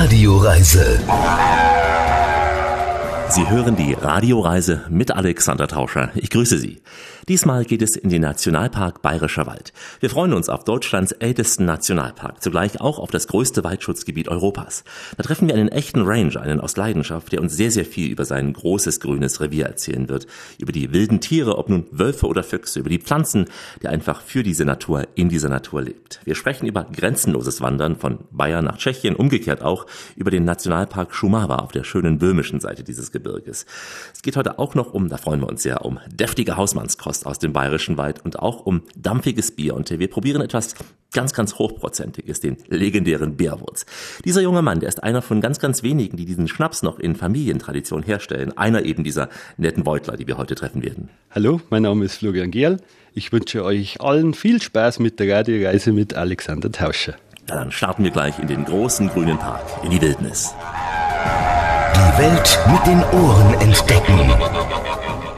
Radioreise. Sie hören die Radioreise mit Alexander Tauscher. Ich grüße Sie. Diesmal geht es in den Nationalpark Bayerischer Wald. Wir freuen uns auf Deutschlands ältesten Nationalpark, zugleich auch auf das größte Waldschutzgebiet Europas. Da treffen wir einen echten Ranger, einen aus Leidenschaft, der uns sehr, sehr viel über sein großes grünes Revier erzählen wird. Über die wilden Tiere, ob nun Wölfe oder Füchse, über die Pflanzen, der einfach für diese Natur, in dieser Natur lebt. Wir sprechen über grenzenloses Wandern von Bayern nach Tschechien, umgekehrt auch über den Nationalpark Schumava auf der schönen böhmischen Seite dieses Gebirges. Es geht heute auch noch um, da freuen wir uns sehr, um deftige Hausmannskost Kost aus dem bayerischen Wald und auch um dampfiges Bier. Und wir probieren etwas ganz, ganz hochprozentiges, den legendären Bärwurz. Dieser junge Mann, der ist einer von ganz, ganz wenigen, die diesen Schnaps noch in Familientradition herstellen. Einer eben dieser netten Beutler, die wir heute treffen werden. Hallo, mein Name ist Florian Gerl. Ich wünsche euch allen viel Spaß mit der Radioreise mit Alexander Tauscher. Ja, dann starten wir gleich in den großen grünen Park, in die Wildnis. Die Welt mit den Ohren entdecken.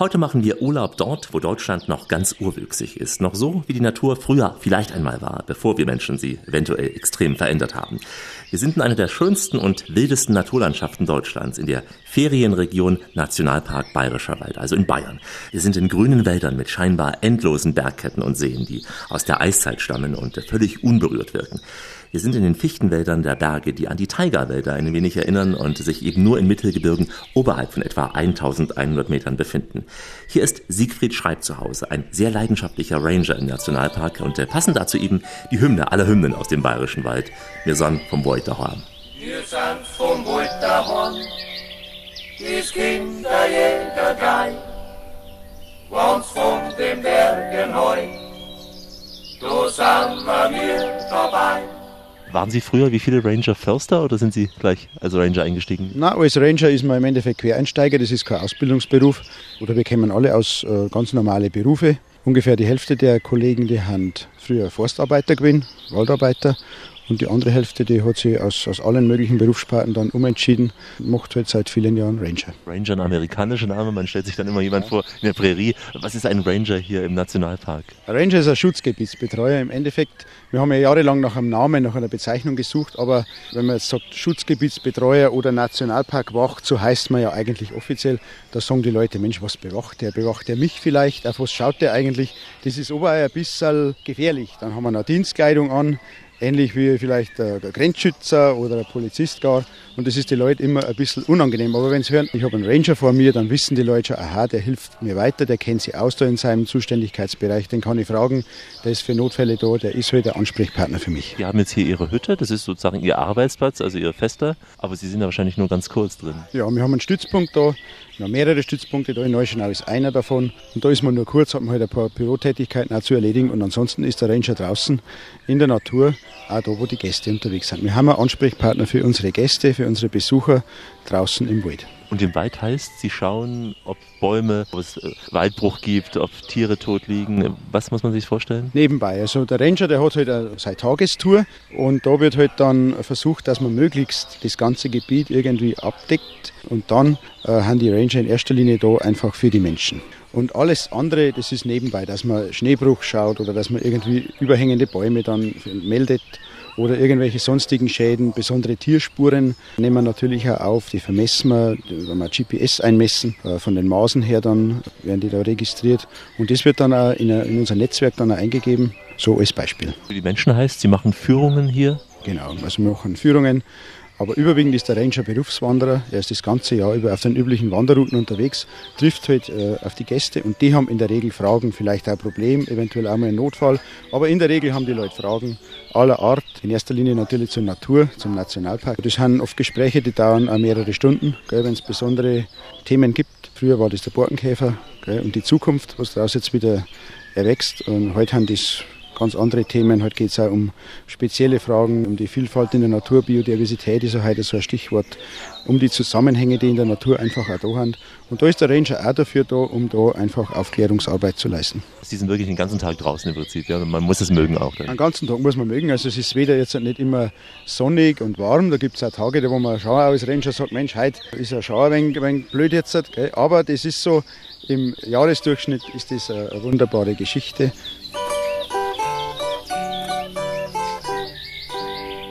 Heute machen wir Urlaub dort, wo Deutschland noch ganz urwüchsig ist. Noch so, wie die Natur früher vielleicht einmal war, bevor wir Menschen sie eventuell extrem verändert haben. Wir sind in einer der schönsten und wildesten Naturlandschaften Deutschlands, in der Ferienregion Nationalpark Bayerischer Wald, also in Bayern. Wir sind in grünen Wäldern mit scheinbar endlosen Bergketten und Seen, die aus der Eiszeit stammen und völlig unberührt wirken. Wir sind in den Fichtenwäldern der Berge, die an die Taiga-Wälder ein wenig erinnern und sich eben nur in Mittelgebirgen oberhalb von etwa 1100 Metern befinden. Hier ist Siegfried Schreib zu Hause, ein sehr leidenschaftlicher Ranger im Nationalpark und passend dazu eben die Hymne aller Hymnen aus dem Bayerischen Wald. Wir sind vom Beuterhorn. Wir sind vom Beuterhorn, das Kinderjäger wann's von den Bergen heu, da sind wir dabei. Waren Sie früher wie viele Ranger Förster oder sind Sie gleich als Ranger eingestiegen? Na, als Ranger ist man im Endeffekt Quereinsteiger, das ist kein Ausbildungsberuf. Oder wir kommen alle aus äh, ganz normale Berufe. Ungefähr die Hälfte der Kollegen, die haben früher Forstarbeiter gewesen, Waldarbeiter und die andere Hälfte, die hat sich aus, aus allen möglichen Berufssparten dann umentschieden, macht halt seit vielen Jahren Ranger. Ranger, ein amerikanischer Name, man stellt sich dann immer jemand vor in der Prärie. Was ist ein Ranger hier im Nationalpark? Ein Ranger ist ein Schutzgebietsbetreuer. Im Endeffekt, wir haben ja jahrelang nach einem Namen, nach einer Bezeichnung gesucht, aber wenn man jetzt sagt Schutzgebietsbetreuer oder Nationalparkwacht, so heißt man ja eigentlich offiziell, da sagen die Leute, Mensch, was bewacht der? Bewacht der mich vielleicht? Auf was schaut der eigentlich? Das ist aber ein bisschen gefährlich. Dann haben wir noch Dienstkleidung an, ähnlich wie vielleicht der Grenzschützer oder ein Polizist gar. Und das ist den Leuten immer ein bisschen unangenehm. Aber wenn sie hören, ich habe einen Ranger vor mir, dann wissen die Leute schon, aha, der hilft mir weiter, der kennt sich aus da in seinem Zuständigkeitsbereich, den kann ich fragen, der ist für Notfälle da, der ist halt der Ansprechpartner für mich. Sie haben jetzt hier Ihre Hütte, das ist sozusagen Ihr Arbeitsplatz, also Ihr Fester, aber Sie sind da wahrscheinlich nur ganz kurz drin. Ja, wir haben einen Stützpunkt da, haben mehrere Stützpunkte, da in Neuschenau ist einer davon. Und da ist man nur kurz, hat man halt ein paar Bürotätigkeiten auch zu erledigen. Und ansonsten ist der Ranger draußen in der Natur, auch da, wo die Gäste unterwegs sind. Wir haben einen Ansprechpartner für unsere Gäste, für unsere Besucher draußen im Wald. Und im Wald heißt, Sie schauen, ob Bäume, ob es äh, Waldbruch gibt, ob Tiere tot liegen. Was muss man sich vorstellen? Nebenbei. Also der Ranger, der hat halt seine Tagestour und da wird halt dann versucht, dass man möglichst das ganze Gebiet irgendwie abdeckt. Und dann äh, haben die Ranger in erster Linie da einfach für die Menschen. Und alles andere, das ist nebenbei, dass man Schneebruch schaut oder dass man irgendwie überhängende Bäume dann meldet oder irgendwelche sonstigen Schäden, besondere Tierspuren nehmen wir natürlich auch auf. Die vermessen wir, wenn wir GPS einmessen, äh, von den Maßen her dann werden die da registriert. Und das wird dann auch in, in unser Netzwerk dann auch eingegeben, so als Beispiel. Für die Menschen heißt, Sie machen Führungen hier? Genau, also wir machen Führungen aber überwiegend ist der Ranger Berufswanderer. Er ist das ganze Jahr über auf den üblichen Wanderrouten unterwegs, trifft halt äh, auf die Gäste und die haben in der Regel Fragen, vielleicht auch ein Problem, eventuell auch mal einen Notfall. Aber in der Regel haben die Leute Fragen aller Art. In erster Linie natürlich zur Natur, zum Nationalpark. Das sind oft Gespräche, die dauern auch mehrere Stunden, wenn es besondere Themen gibt. Früher war das der Borkenkäfer gell, und die Zukunft, was daraus jetzt wieder erwächst. Und heute haben das ganz andere Themen. Heute geht es auch um spezielle Fragen, um die Vielfalt in der Natur. Biodiversität ist auch heute so ein Stichwort, um die Zusammenhänge, die in der Natur einfach auch da sind. Und da ist der Ranger auch dafür da, um da einfach Aufklärungsarbeit zu leisten. Sie sind wirklich den ganzen Tag draußen im Prinzip, ja? Man muss es mögen auch. Dann. Den ganzen Tag muss man mögen. Also es ist weder jetzt nicht immer sonnig und warm. Da gibt es auch Tage, wo man schon als Ranger sagt, Mensch, heute ist ja schon ein wenig, ein wenig blöd jetzt. Gell? Aber das ist so, im Jahresdurchschnitt ist das eine wunderbare Geschichte.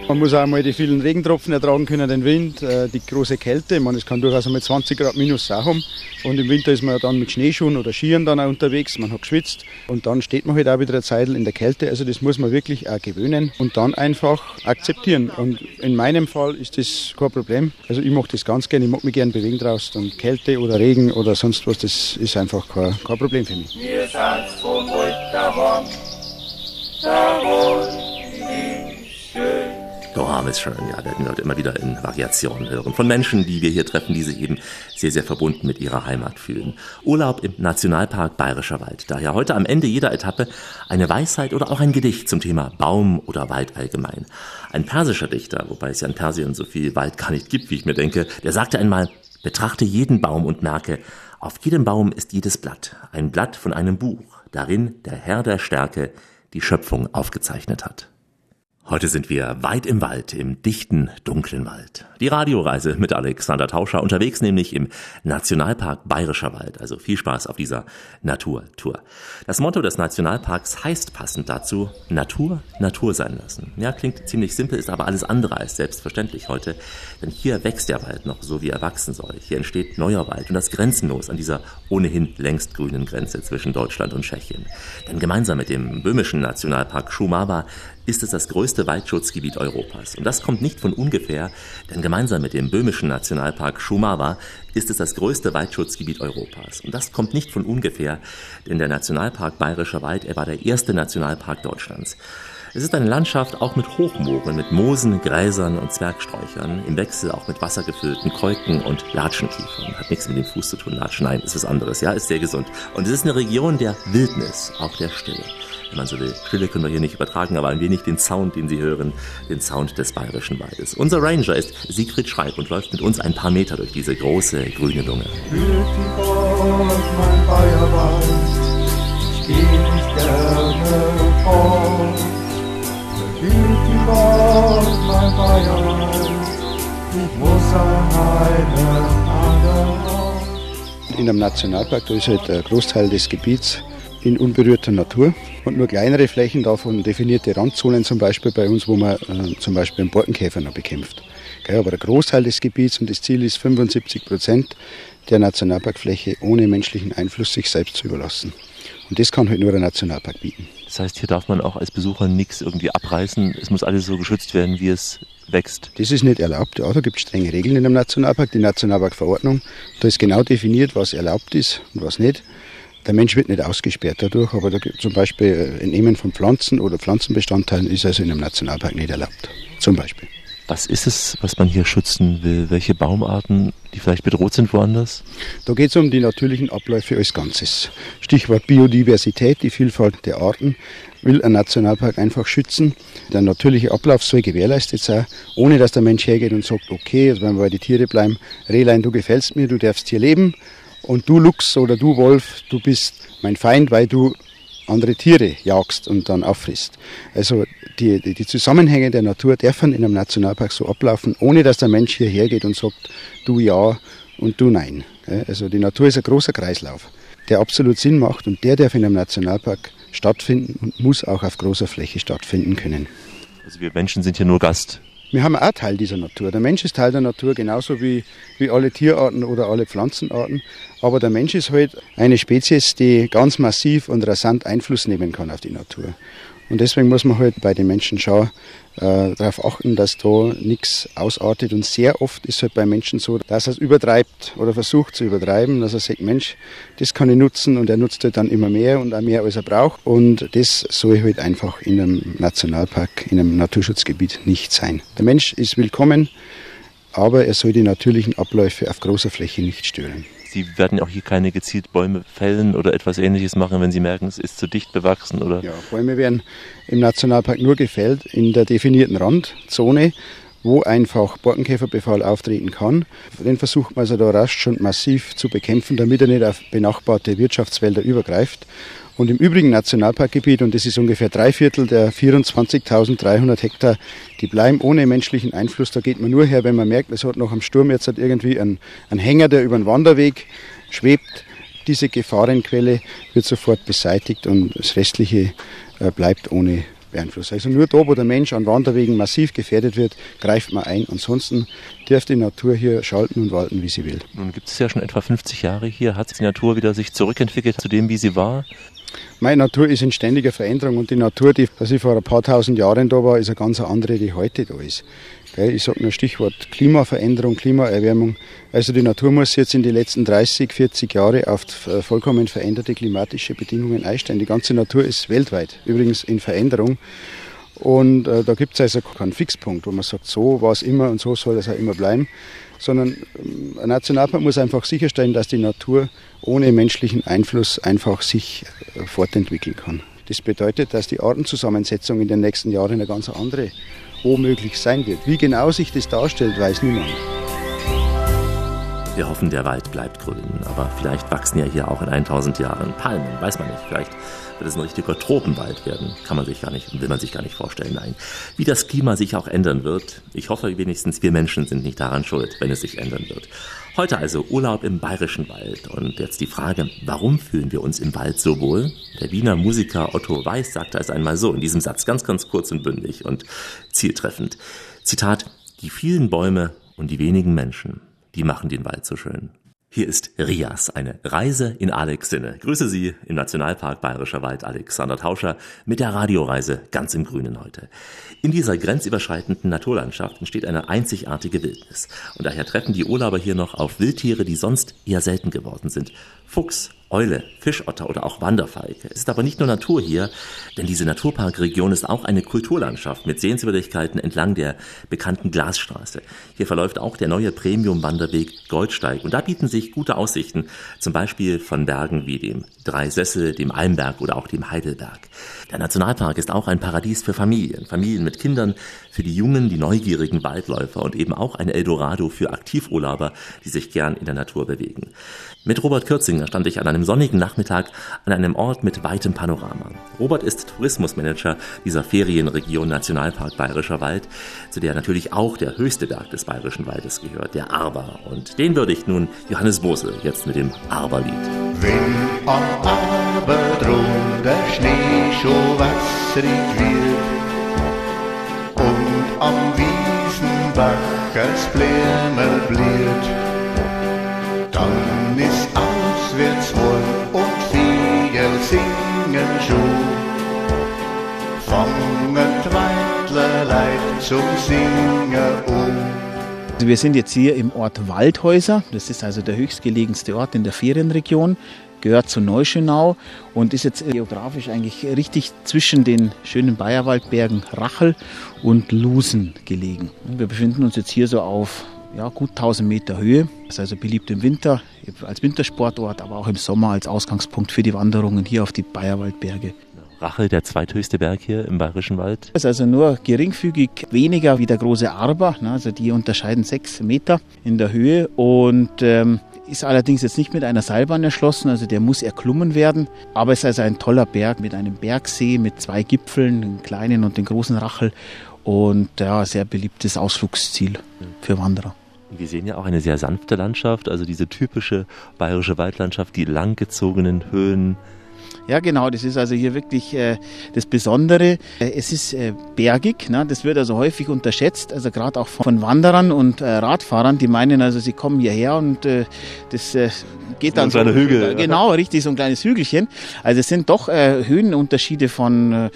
Man muss auch mal die vielen Regentropfen ertragen können, den Wind, äh, die große Kälte. Man, es kann durchaus einmal 20 Grad minus auch haben. Und im Winter ist man dann mit Schneeschuhen oder Skiern dann auch unterwegs. Man hat geschwitzt und dann steht man halt auch wieder eine Zeit in der Kälte. Also das muss man wirklich auch gewöhnen und dann einfach akzeptieren. Und in meinem Fall ist das kein Problem. Also ich mache das ganz gerne. Ich mag mich gerne bewegen draußen. Und Kälte oder Regen oder sonst was, das ist einfach kein, kein Problem für mich. Wir sind vom Wetterhorn, da wohl ist ist schön, ja, werden wir heute immer wieder in Variationen hören. Von Menschen, die wir hier treffen, die sich eben sehr, sehr verbunden mit ihrer Heimat fühlen. Urlaub im Nationalpark Bayerischer Wald. Daher heute am Ende jeder Etappe eine Weisheit oder auch ein Gedicht zum Thema Baum oder Wald allgemein. Ein persischer Dichter, wobei es ja in Persien so viel Wald gar nicht gibt, wie ich mir denke, der sagte einmal, betrachte jeden Baum und merke, auf jedem Baum ist jedes Blatt, ein Blatt von einem Buch, darin der Herr der Stärke die Schöpfung aufgezeichnet hat. Heute sind wir weit im Wald, im dichten, dunklen Wald. Die Radioreise mit Alexander Tauscher unterwegs nämlich im Nationalpark Bayerischer Wald. Also viel Spaß auf dieser Naturtour. Das Motto des Nationalparks heißt passend dazu Natur, Natur sein lassen. Ja, klingt ziemlich simpel, ist aber alles andere als selbstverständlich heute. Denn hier wächst der Wald noch so, wie er wachsen soll. Hier entsteht neuer Wald und das grenzenlos an dieser ohnehin längst grünen Grenze zwischen Deutschland und Tschechien. Denn gemeinsam mit dem böhmischen Nationalpark Schumava ist es das größte Waldschutzgebiet Europas. Und das kommt nicht von ungefähr, denn gemeinsam mit dem böhmischen Nationalpark Schumava ist es das größte Waldschutzgebiet Europas. Und das kommt nicht von ungefähr, denn der Nationalpark Bayerischer Wald, er war der erste Nationalpark Deutschlands. Es ist eine Landschaft auch mit Hochmooren, mit Moosen, Gräsern und Zwergsträuchern, im Wechsel auch mit wassergefüllten Kolken und Latschenkiefern. Hat nichts mit dem Fuß zu tun, Latschen, nein, ist was anderes, ja, ist sehr gesund. Und es ist eine Region der Wildnis, auch der Stille wenn man so will. Stille können wir hier nicht übertragen, aber ein wenig den Sound, den Sie hören, den Sound des bayerischen Waldes. Unser Ranger ist Siegfried Schreib und läuft mit uns ein paar Meter durch diese große grüne Lunge. Hüt Gott, mein Bayerwald, ich geh nicht gerne fort. Hüt Gott, mein Bayerwald, ich muss an einen anderen Ort. In einem Nationalpark, da ist halt ein Großteil des Gebiets in unberührter Natur und nur kleinere Flächen davon definierte Randzonen zum Beispiel bei uns, wo man äh, zum Beispiel einen Borkenkäfer noch bekämpft. Gell, aber der Großteil des Gebiets und das Ziel ist 75 Prozent der Nationalparkfläche ohne menschlichen Einfluss sich selbst zu überlassen. Und das kann halt nur ein Nationalpark bieten. Das heißt, hier darf man auch als Besucher nichts irgendwie abreißen. Es muss alles so geschützt werden, wie es wächst. Das ist nicht erlaubt. Ja, da gibt es strenge Regeln in einem Nationalpark, die Nationalparkverordnung. Da ist genau definiert, was erlaubt ist und was nicht. Der Mensch wird nicht ausgesperrt dadurch, aber da zum Beispiel äh, Entnehmen von Pflanzen oder Pflanzenbestandteilen ist also in einem Nationalpark nicht erlaubt. Zum Beispiel. Was ist es, was man hier schützen will? Welche Baumarten, die vielleicht bedroht sind woanders? Da geht es um die natürlichen Abläufe als Ganzes. Stichwort Biodiversität, die Vielfalt der Arten will ein Nationalpark einfach schützen. Der natürliche Ablauf soll gewährleistet sein, ohne dass der Mensch hergeht und sagt, okay, also wenn wir bei den Tieren bleiben, Rehlein, du gefällst mir, du darfst hier leben und du Luchs oder du Wolf, du bist mein Feind, weil du andere Tiere jagst und dann auffrisst. Also die, die, die Zusammenhänge der Natur dürfen in einem Nationalpark so ablaufen, ohne dass der Mensch hierher geht und sagt, du ja und du nein. Also die Natur ist ein großer Kreislauf, der absolut Sinn macht und der darf in einem Nationalpark stattfinden und muss auch auf großer Fläche stattfinden können. Also wir Menschen sind hier nur Gast. Wir haben auch Teil dieser Natur. Der Mensch ist Teil der Natur, genauso wie, wie alle Tierarten oder alle Pflanzenarten. Aber der Mensch ist halt eine Spezies, die ganz massiv und rasant Einfluss nehmen kann auf die Natur. Und deswegen muss man halt bei den Menschen schauen, äh, darauf achten, dass da nichts ausartet. Und sehr oft ist halt bei Menschen so, dass er es übertreibt oder versucht zu übertreiben, dass er sagt, Mensch, das kann ich nutzen und er nutzt halt dann immer mehr und auch mehr, als er braucht. Und das soll halt einfach in einem Nationalpark, in einem Naturschutzgebiet nicht sein. Der Mensch ist willkommen, aber er soll die natürlichen Abläufe auf großer Fläche nicht stören. Sie werden auch hier keine gezielt Bäume fällen oder etwas ähnliches machen, wenn Sie merken, es ist zu dicht bewachsen, oder? Ja, Bäume werden im Nationalpark nur gefällt in der definierten Randzone, wo einfach Borkenkäferbefall auftreten kann. Den versucht man also da rasch und massiv zu bekämpfen, damit er nicht auf benachbarte Wirtschaftswälder übergreift. Und im übrigen Nationalparkgebiet, und das ist ungefähr drei Viertel der 24.300 Hektar, die bleiben ohne menschlichen Einfluss. Da geht man nur her, wenn man merkt, es hat noch am Sturm jetzt irgendwie einen, einen Hänger, der über den Wanderweg schwebt. Diese Gefahrenquelle wird sofort beseitigt und das Restliche äh, bleibt ohne Beeinfluss. Also nur da, wo der Mensch an Wanderwegen massiv gefährdet wird, greift man ein. Ansonsten darf die Natur hier schalten und walten, wie sie will. Nun gibt es ja schon etwa 50 Jahre hier. Hat die Natur wieder sich zurückentwickelt zu dem, wie sie war? Meine Natur ist in ständiger Veränderung und die Natur, die als ich vor ein paar tausend Jahren da war, ist eine ganz andere, die heute da ist. Ich sage nur Stichwort Klimaveränderung, Klimaerwärmung. Also die Natur muss jetzt in die letzten 30, 40 Jahre auf vollkommen veränderte klimatische Bedingungen einstellen. Die ganze Natur ist weltweit übrigens in Veränderung. Und äh, da gibt es also keinen Fixpunkt, wo man sagt, so war es immer und so soll es auch immer bleiben. Sondern ähm, ein Nationalpark muss einfach sicherstellen, dass die Natur ohne menschlichen Einfluss einfach sich äh, fortentwickeln kann. Das bedeutet, dass die Artenzusammensetzung in den nächsten Jahren eine ganz andere womöglich sein wird. Wie genau sich das darstellt, weiß niemand. Wir hoffen, der Wald bleibt grün, aber vielleicht wachsen ja hier auch in 1000 Jahren Palmen, weiß man nicht. Vielleicht wird es ein richtiger Tropenwald werden. Kann man sich gar nicht, will man sich gar nicht vorstellen. Nein. Wie das Klima sich auch ändern wird, ich hoffe wenigstens wir Menschen sind nicht daran schuld, wenn es sich ändern wird. Heute also Urlaub im bayerischen Wald. Und jetzt die Frage, warum fühlen wir uns im Wald so wohl? Der Wiener Musiker Otto Weiß sagte es einmal so in diesem Satz, ganz, ganz kurz und bündig und zieltreffend. Zitat, die vielen Bäume und die wenigen Menschen, die machen den Wald so schön. Hier ist Rias, eine Reise in Alex Sinne. Grüße Sie im Nationalpark Bayerischer Wald, Alexander Tauscher, mit der Radioreise ganz im Grünen heute. In dieser grenzüberschreitenden Naturlandschaft entsteht eine einzigartige Wildnis. Und daher treffen die Urlauber hier noch auf Wildtiere, die sonst eher selten geworden sind. Fuchs, Eule, Fischotter oder auch Wanderfalke. Es ist aber nicht nur Natur hier, denn diese Naturparkregion ist auch eine Kulturlandschaft mit Sehenswürdigkeiten entlang der bekannten Glasstraße. Hier verläuft auch der neue Premium-Wanderweg Goldsteig und da bieten sich gute Aussichten, zum Beispiel von Bergen wie dem Dreisessel, dem Almberg oder auch dem Heidelberg. Der Nationalpark ist auch ein Paradies für Familien, Familien mit Kindern, für die jungen, die neugierigen Waldläufer und eben auch ein Eldorado für Aktivurlauber, die sich gern in der Natur bewegen. Mit Robert Kürzinger stand ich an einem sonnigen Nachmittag an einem Ort mit weitem Panorama. Robert ist Tourismusmanager dieser Ferienregion Nationalpark Bayerischer Wald, zu der natürlich auch der höchste Berg des Bayerischen Waldes gehört, der Arber. Und den würde ich nun Johannes Bosel jetzt mit dem Arberlied. Wenn am Arber drum der Schnee schon wässrig wird und am Wiesenbach als Blämer bliert, Weidlerleid zum Singen um. Also wir sind jetzt hier im Ort Waldhäuser. Das ist also der höchstgelegenste Ort in der Ferienregion. Gehört zu Neuschönau und ist jetzt geografisch eigentlich richtig zwischen den schönen Bayerwaldbergen Rachel und Lusen gelegen. Wir befinden uns jetzt hier so auf ja, gut 1000 Meter Höhe. Das ist also beliebt im Winter als Wintersportort, aber auch im Sommer als Ausgangspunkt für die Wanderungen hier auf die Bayerwaldberge. Rachel, der zweithöchste Berg hier im Bayerischen Wald. Das ist also nur geringfügig weniger wie der große Arber. Ne? Also die unterscheiden sechs Meter in der Höhe und ähm, ist allerdings jetzt nicht mit einer Seilbahn erschlossen, also der muss erklommen werden. Aber es ist also ein toller Berg mit einem Bergsee mit zwei Gipfeln, den kleinen und den großen Rachel und ja, sehr beliebtes Ausflugsziel für Wanderer. Wir sehen ja auch eine sehr sanfte Landschaft, also diese typische bayerische Waldlandschaft, die langgezogenen Höhen, ja, genau, das ist also hier wirklich äh, das Besondere. Äh, es ist äh, bergig, ne? das wird also häufig unterschätzt, also gerade auch von Wanderern und äh, Radfahrern, die meinen also, sie kommen hierher und äh, das äh, geht dann so. Ein Hügel. Genau, richtig, so ein kleines Hügelchen. Also es sind doch äh, Höhenunterschiede von äh,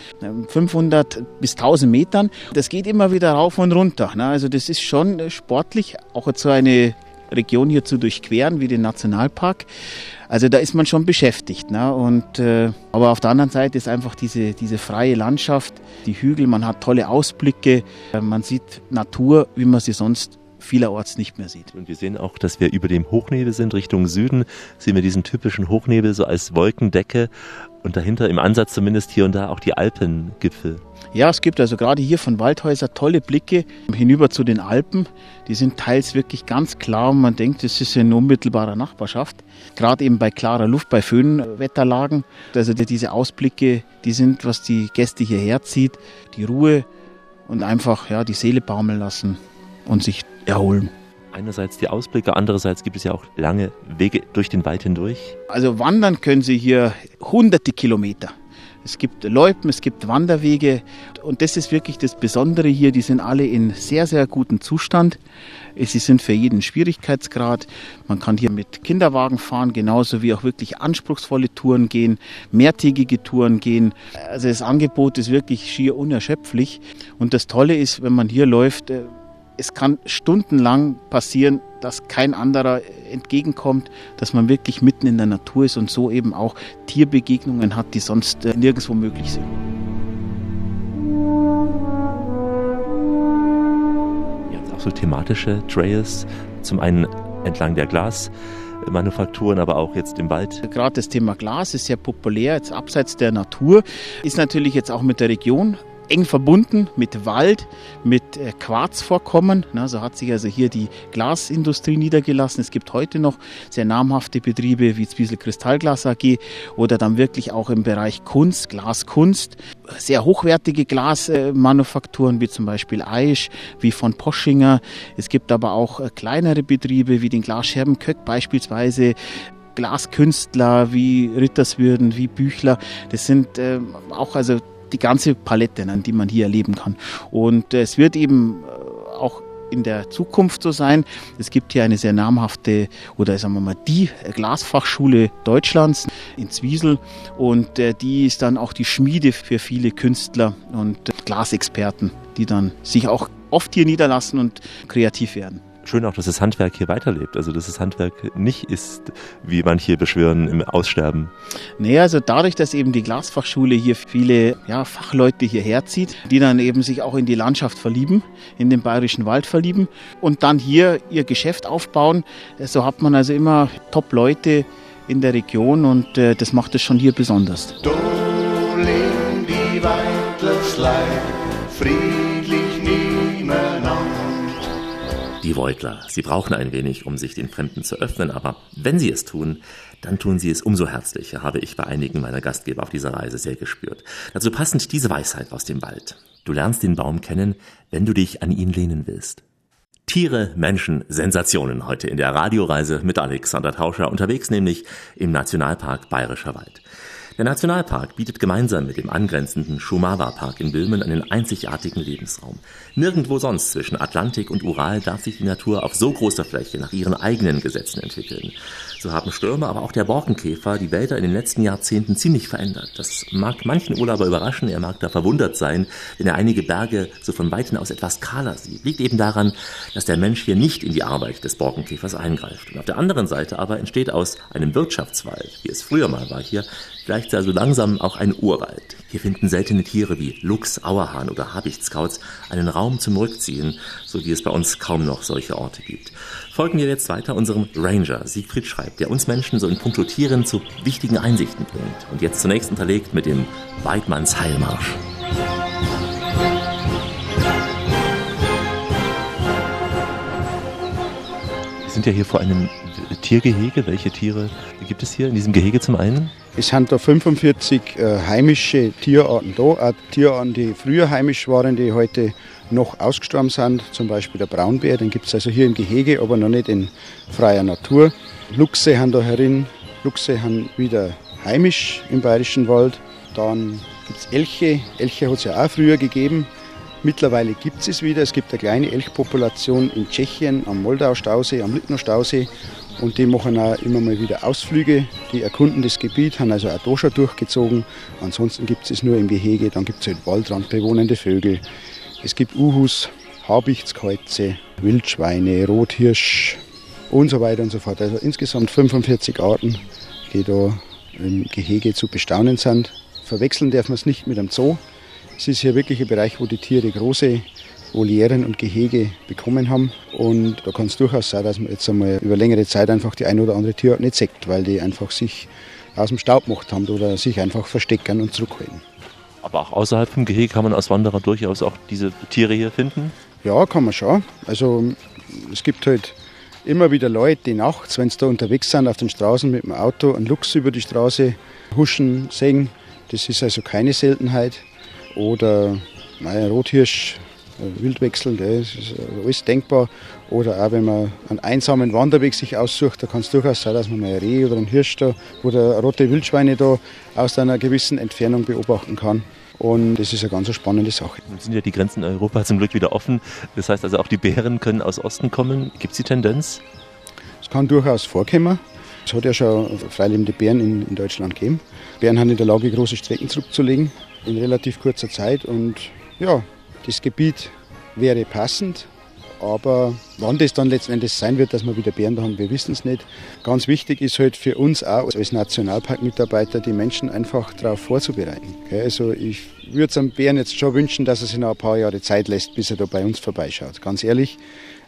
500 bis 1000 Metern. Das geht immer wieder rauf und runter. Ne? Also das ist schon äh, sportlich, auch so eine Region hier zu durchqueren wie den Nationalpark. Also da ist man schon beschäftigt. Ne? Und, äh, aber auf der anderen Seite ist einfach diese, diese freie Landschaft, die Hügel, man hat tolle Ausblicke, äh, man sieht Natur, wie man sie sonst vielerorts nicht mehr sieht. Und wir sehen auch, dass wir über dem Hochnebel sind, Richtung Süden sehen wir diesen typischen Hochnebel so als Wolkendecke und dahinter im Ansatz zumindest hier und da auch die Alpengipfel. Ja, es gibt also gerade hier von Waldhäuser tolle Blicke hinüber zu den Alpen. Die sind teils wirklich ganz klar und man denkt, es ist in unmittelbarer Nachbarschaft. Gerade eben bei klarer Luft, bei Föhnwetterlagen. Also diese Ausblicke, die sind, was die Gäste hierher zieht. Die Ruhe und einfach ja, die Seele baumeln lassen und sich erholen. Einerseits die Ausblicke, andererseits gibt es ja auch lange Wege durch den Wald hindurch. Also wandern können Sie hier hunderte Kilometer. Es gibt Loipen, es gibt Wanderwege und das ist wirklich das Besondere hier. Die sind alle in sehr, sehr gutem Zustand. Sie sind für jeden Schwierigkeitsgrad. Man kann hier mit Kinderwagen fahren, genauso wie auch wirklich anspruchsvolle Touren gehen, mehrtägige Touren gehen. Also das Angebot ist wirklich schier unerschöpflich. Und das Tolle ist, wenn man hier läuft, äh, es kann stundenlang passieren, dass kein anderer entgegenkommt, dass man wirklich mitten in der Natur ist und so eben auch Tierbegegnungen hat, die sonst äh, nirgendwo möglich sind. Ihr habt auch so thematische Trails, zum einen entlang der Glasmanufakturen, aber auch jetzt im Wald. Gerade das Thema Glas ist sehr populär, jetzt abseits der Natur, ist natürlich jetzt auch mit der Region eng verbunden mit Wald, mit äh, Quarzvorkommen. So hat sich also hier die Glasindustrie niedergelassen. Es gibt heute noch sehr namhafte Betriebe wie Zwiesel Kristallglas AG oder dann wirklich auch im Bereich Kunst, Glaskunst. Sehr hochwertige Glasmanufakturen wie zum Beispiel Aisch, wie von Poschinger. Es gibt aber auch äh, kleinere Betriebe wie den Glasscherben Köck beispielsweise. Glaskünstler wie Ritterswürden, wie Büchler. Das sind äh, auch also die ganze Palette, an die man hier erleben kann. Und es wird eben äh, auch in der Zukunft so sein. Es gibt hier eine sehr namhafte oder sagen wir mal die Glasfachschule Deutschlands in Zwiesel und äh, die ist dann auch die Schmiede für viele Künstler und Glasexperten, die dann sich auch oft hier niederlassen und kreativ werden schön auch, dass das Handwerk hier weiterlebt. Also, dass das Handwerk nicht ist, wie manche beschwören, im Aussterben. Nee, also dadurch, dass eben die Glasfachschule hier viele ja, Fachleute hierher zieht, die dann eben sich auch in die Landschaft verlieben, in den bayerischen Wald verlieben und dann hier ihr Geschäft aufbauen, so hat man also immer Top-Leute in der Region und äh, das macht es schon hier besonders. Du die Weidlerslein, friedlich Die Beutler, sie brauchen ein wenig, um sich den Fremden zu öffnen, aber wenn sie es tun, dann tun sie es umso herzlicher, habe ich bei einigen meiner Gastgeber auf dieser Reise sehr gespürt. Dazu passend diese Weisheit aus dem Wald. Du lernst den Baum kennen, wenn du dich an ihn lehnen willst. Tiere, Menschen, Sensationen heute in der Radioreise mit Alexander Tauscher unterwegs, nämlich im Nationalpark Bayerischer Wald. Der Nationalpark bietet gemeinsam mit dem angrenzenden Shumawa-Park in Böhmen einen einzigartigen Lebensraum. Nirgendwo sonst zwischen Atlantik und Ural darf sich die Natur auf so großer Fläche nach ihren eigenen Gesetzen entwickeln. So haben Stürme, aber auch der Borkenkäfer die Wälder in den letzten Jahrzehnten ziemlich verändert. Das mag manchen Urlauber überraschen, er mag da verwundert sein, wenn er einige Berge so von Weitem aus etwas kahler sieht. Liegt eben daran, dass der Mensch hier nicht in die Arbeit des Borkenkäfers eingreift. Und auf der anderen Seite aber entsteht aus einem Wirtschaftswald, wie es früher mal war hier, vielleicht also langsam auch ein Urwald. Hier finden seltene Tiere wie Luchs, Auerhahn oder Habichtskauz einen Raum zum Rückziehen, so wie es bei uns kaum noch solche Orte gibt. Folgen wir jetzt weiter unserem Ranger Siegfried Schreib, der uns Menschen so in puncto Tieren zu wichtigen Einsichten bringt. Und jetzt zunächst unterlegt mit dem Weidmanns Heilmarsch. Wir sind ja hier vor einem Tiergehege. Welche Tiere gibt es hier in diesem Gehege zum einen? Es sind da 45 äh, heimische Tierarten da, auch Tierarten, die früher heimisch waren, die heute noch ausgestorben sind, zum Beispiel der Braunbär, den gibt es also hier im Gehege, aber noch nicht in freier Natur. Luchse haben da herin, Luchse haben wieder heimisch im Bayerischen Wald. Dann gibt es Elche, Elche hat es ja auch früher gegeben. Mittlerweile gibt es es wieder. Es gibt eine kleine Elchpopulation in Tschechien am Moldau-Stausee, am Littner-Stausee. Und die machen auch immer mal wieder Ausflüge. Die erkunden das Gebiet, haben also auch da schon durchgezogen. Ansonsten gibt es es nur im Gehege. Dann gibt es halt waldrandbewohnende Vögel. Es gibt Uhus, Habichtskreuze, Wildschweine, Rothirsch und so weiter und so fort. Also insgesamt 45 Arten, die da im Gehege zu bestaunen sind. Verwechseln darf man es nicht mit einem Zoo. Es ist hier wirklich ein Bereich, wo die Tiere große Volieren und Gehege bekommen haben. Und da kann es durchaus sein, dass man jetzt einmal über längere Zeit einfach die ein oder andere Tierart nicht sieht, weil die einfach sich aus dem Staub gemacht haben oder sich einfach verstecken und zurückhalten. Aber auch außerhalb vom Gehege kann man als Wanderer durchaus auch diese Tiere hier finden? Ja, kann man schon. Also es gibt halt immer wieder Leute, die nachts, wenn sie da unterwegs sind auf den Straßen mit dem Auto, einen Luchs über die Straße huschen sehen. Das ist also keine Seltenheit. Oder naja, Rothirsch, äh, Wildwechsel, das ist äh, alles denkbar. Oder auch wenn man einen einsamen Wanderweg sich aussucht, da kann es durchaus sein, dass man mal ein Reh oder einen Hirsch da oder rote Wildschweine da aus einer gewissen Entfernung beobachten kann. Und das ist eine ganz spannende Sache. Nun sind ja die Grenzen in Europa zum Glück wieder offen. Das heißt also auch die Bären können aus Osten kommen. Gibt es die Tendenz? Es kann durchaus vorkommen. Es hat ja schon freilebende Bären in, in Deutschland gegeben. Bären haben in der Lage, große Strecken zurückzulegen in relativ kurzer Zeit. Und ja, das Gebiet wäre passend. Aber wann das dann letztendlich sein wird, dass wir wieder Bären da haben, wir wissen es nicht. Ganz wichtig ist halt für uns auch als Nationalparkmitarbeiter, die Menschen einfach darauf vorzubereiten. Also ich würde es einem Bären jetzt schon wünschen, dass er sich noch ein paar Jahre Zeit lässt, bis er da bei uns vorbeischaut. Ganz ehrlich,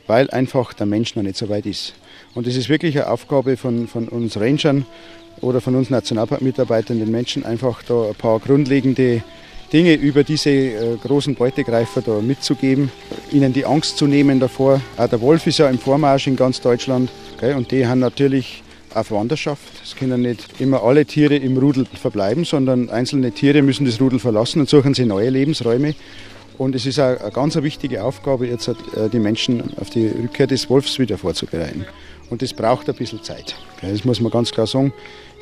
weil einfach der Mensch noch nicht so weit ist. Und es ist wirklich eine Aufgabe von, von uns Rangern oder von uns Nationalparkmitarbeitern, den Menschen einfach da ein paar grundlegende Dinge über diese äh, großen Beutegreifer da mitzugeben, ihnen die Angst zu nehmen davor. Auch der Wolf ist ja im Vormarsch in ganz Deutschland gell, und die haben natürlich auf Wanderschaft. Es können nicht immer alle Tiere im Rudel verbleiben, sondern einzelne Tiere müssen das Rudel verlassen und suchen sich neue Lebensräume. Und es ist auch eine ganz wichtige Aufgabe, jetzt äh, die Menschen auf die Rückkehr des Wolfs wieder vorzubereiten. Und das braucht ein bisschen Zeit. Das muss man ganz klar sagen.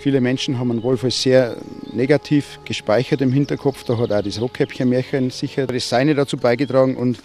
Viele Menschen haben einen Wolf als sehr negativ gespeichert im Hinterkopf. Da hat auch das Rotkäppchen-Märchen sicher das Seine dazu beigetragen. Und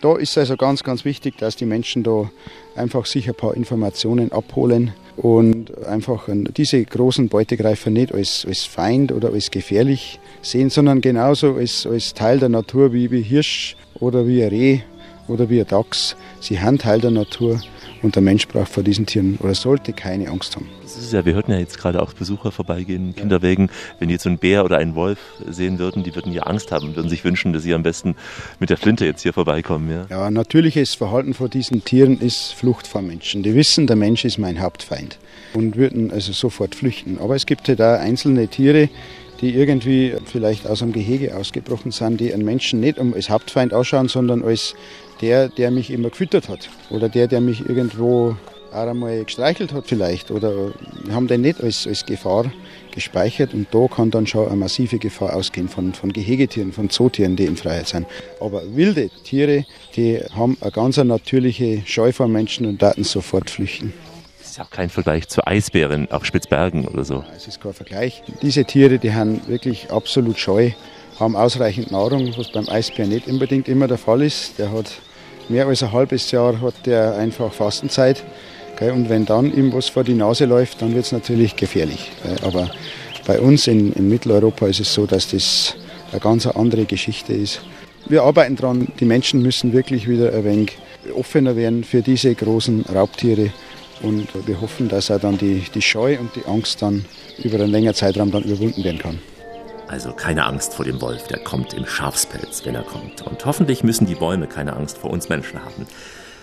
da ist also ganz, ganz wichtig, dass die Menschen da einfach sich ein paar Informationen abholen und einfach diese großen Beutegreifer nicht als, als Feind oder als gefährlich sehen, sondern genauso als, als Teil der Natur wie, wie Hirsch oder wie ein Reh oder wie ein Dachs. Sie haben Teil der Natur und der Mensch braucht vor diesen Tieren oder sollte keine Angst haben. Das ist ja, wir hörten ja jetzt gerade auch Besucher vorbeigehen, Kinderwegen. Wenn die jetzt so einen Bär oder einen Wolf sehen würden, die würden ja Angst haben und würden sich wünschen, dass sie am besten mit der Flinte jetzt hier vorbeikommen. Ja, ja natürliches Verhalten vor diesen Tieren ist Flucht vor Menschen. Die wissen, der Mensch ist mein Hauptfeind und würden also sofort flüchten. Aber es gibt halt auch einzelne Tiere, die irgendwie vielleicht aus einem Gehege ausgebrochen sind, die einen Menschen nicht als Hauptfeind ausschauen, sondern als der, der mich immer gefüttert hat oder der, der mich irgendwo auch einmal gestreichelt hat vielleicht oder wir haben den nicht als, als Gefahr gespeichert und da kann dann schon eine massive Gefahr ausgehen von, von Gehegetieren, von Zootieren, die in Freiheit sind. Aber wilde Tiere, die haben eine ganz natürliche Scheu vor Menschen und daten sofort flüchten. Das ist auch kein Vergleich zu Eisbären auf Spitzbergen oder so. Es ist kein Vergleich. Diese Tiere, die haben wirklich absolut Scheu, haben ausreichend Nahrung, was beim Eisbär nicht unbedingt immer der Fall ist. Der hat mehr als ein halbes Jahr hat der einfach Fastenzeit. Und wenn dann ihm was vor die Nase läuft, dann wird es natürlich gefährlich. Aber bei uns in, in, Mitteleuropa ist es so, dass das eine ganz andere Geschichte ist. Wir arbeiten daran, die Menschen müssen wirklich wieder ein wenig offener werden für diese großen Raubtiere. Und wir hoffen, dass auch dann die, die Scheu und die Angst dann über einen längeren Zeitraum dann überwunden werden kann. Also keine Angst vor dem Wolf, der kommt im Schafspelz, wenn er kommt. Und hoffentlich müssen die Bäume keine Angst vor uns Menschen haben.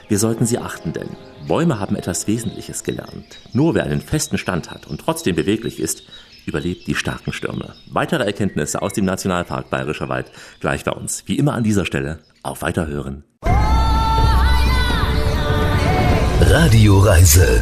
Wir sollten sie achten, denn Bäume haben etwas Wesentliches gelernt. Nur wer einen festen Stand hat und trotzdem beweglich ist, überlebt die starken Stürme. Weitere Erkenntnisse aus dem Nationalpark Bayerischer Wald gleich bei uns. Wie immer an dieser Stelle auf Weiterhören. Radioreise.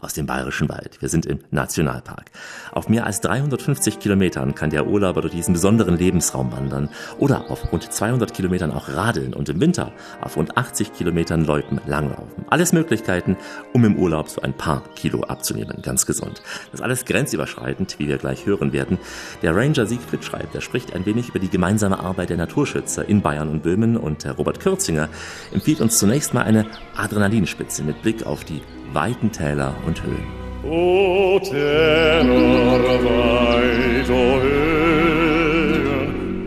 aus dem Bayerischen Wald. Wir sind im Nationalpark. Auf mehr als 350 Kilometern kann der Urlauber durch diesen besonderen Lebensraum wandern oder auf rund 200 Kilometern auch radeln und im Winter auf rund 80 Kilometern Loipen langlaufen. Alles Möglichkeiten, um im Urlaub so ein paar Kilo abzunehmen. Ganz gesund. Das alles grenzüberschreitend, wie wir gleich hören werden. Der Ranger Siegfried schreibt, er spricht ein wenig über die gemeinsame Arbeit der Naturschützer in Bayern und Böhmen und Robert Kürzinger empfiehlt uns zunächst mal eine Adrenalinspitze mit Blick auf die weiten Täler und Höhen. O Täler weit, o Höhen,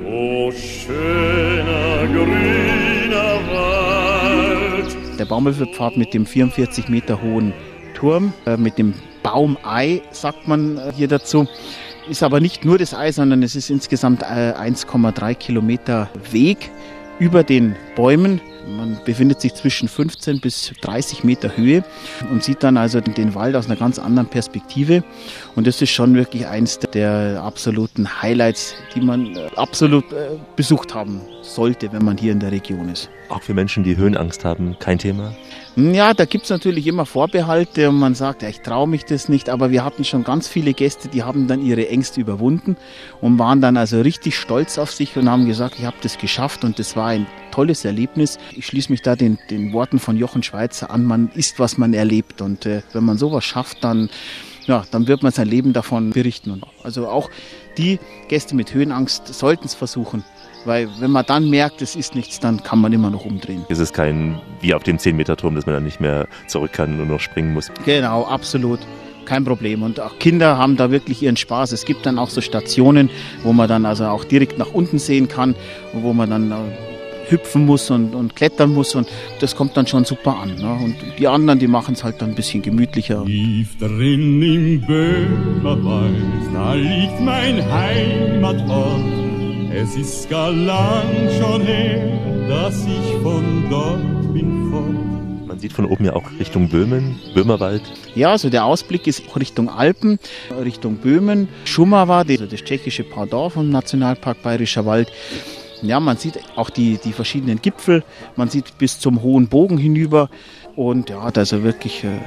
o schöner grüner Wald. Der Baumwipfelpfad mit dem 44 Meter hohen Turm äh, mit dem Baumei, sagt man äh, hier dazu. Ist aber nicht nur das Ei, sondern es ist insgesamt äh, 1,3 Kilometer Weg über den Bäumen. Man befindet sich zwischen 15 bis 30 Meter Höhe und sieht dann also den Wald aus einer ganz anderen Perspektive. Und das ist schon wirklich eins der absoluten Highlights, die man äh, absolut äh, besucht haben sollte, wenn man hier in der Region ist. Auch für Menschen, die Höhenangst haben, kein Thema? Ja, da gibt's natürlich immer Vorbehalte und man sagt, ja, ich traue mich das nicht, aber wir hatten schon ganz viele Gäste, die haben dann ihre Ängste überwunden und waren dann also richtig stolz auf sich und haben gesagt, ich habe das geschafft und das war ein tolles Erlebnis. Ich schließe mich da den, den Worten von Jochen Schweizer an, man ist, was man erlebt und äh, wenn man sowas schafft, dann ja, dann wird man sein Leben davon berichten. Und also auch die Gäste mit Höhenangst sollten es versuchen. Weil wenn man dann merkt, es ist nichts, dann kann man immer noch umdrehen. Es ist kein, wie auf dem 10-Meter-Turm, dass man dann nicht mehr zurück kann und noch springen muss. Genau, absolut. Kein Problem. Und auch Kinder haben da wirklich ihren Spaß. Es gibt dann auch so Stationen, wo man dann also auch direkt nach unten sehen kann, wo man dann äh, hüpfen muss und, und klettern muss und das kommt dann schon super an. Ne? Und die anderen, die machen es halt dann ein bisschen gemütlicher. Tief drin im Böhmerwald, da liegt mein Heimatort. Es ist gar lang schon her, dass ich von dort bin fort. Man sieht von oben ja auch Richtung Böhmen, Böhmerwald. Ja, also der Ausblick ist Richtung Alpen, Richtung Böhmen, Schumava, also das tschechische Pendant vom Nationalpark Bayerischer Wald. Ja, man sieht auch die, die verschiedenen Gipfel, man sieht bis zum hohen Bogen hinüber und ja, da ist wirklich äh,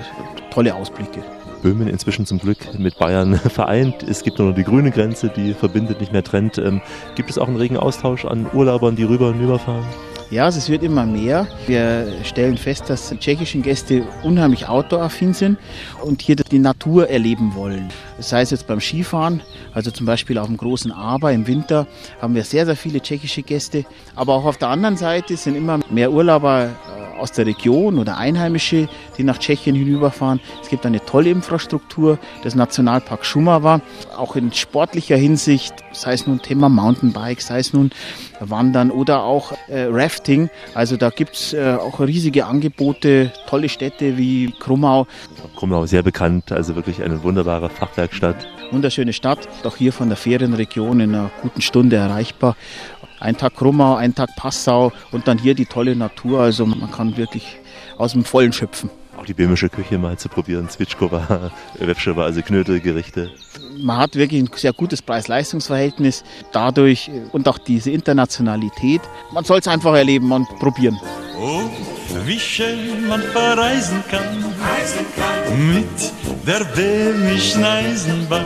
tolle Ausblicke. Böhmen inzwischen zum Glück mit Bayern vereint. Es gibt nur noch die grüne Grenze, die verbindet, nicht mehr trennt. Ähm, gibt es auch einen regen Austausch an Urlaubern, die rüber und rüberfahren? Ja, also es wird immer mehr. Wir stellen fest, dass die tschechischen Gäste unheimlich outdoor-affin sind und hier die Natur erleben wollen. Das heißt jetzt beim Skifahren, also zum Beispiel auf dem großen Aber im Winter, haben wir sehr, sehr viele tschechische Gäste. Aber auch auf der anderen Seite sind immer mehr Urlauber aus der Region oder Einheimische, die nach Tschechien hinüberfahren. Es gibt eine tolle Infrastruktur, das Nationalpark Schumava, auch in sportlicher Hinsicht, sei es nun Thema Mountainbike, sei es nun Wandern oder auch äh, Rafting. Also da gibt's äh, auch riesige Angebote, tolle Städte wie Krummau. Krummau sehr bekannt, also wirklich eine wunderbare Fachwerkstatt. Wunderschöne Stadt, auch hier von der Ferienregion in einer guten Stunde erreichbar. Ein Tag Krummau, ein Tag Passau und dann hier die tolle Natur. Also man kann wirklich aus dem Vollen schöpfen. Auch die böhmische Küche mal zu probieren, Zwitschkova, Webschewa, also Knödelgerichte. Man hat wirklich ein sehr gutes Preis-Leistungs-Verhältnis dadurch und auch diese Internationalität. Man soll es einfach erleben und probieren. Oh, wie schön man verreisen kann. Mit der böhmischen Eisenbahn.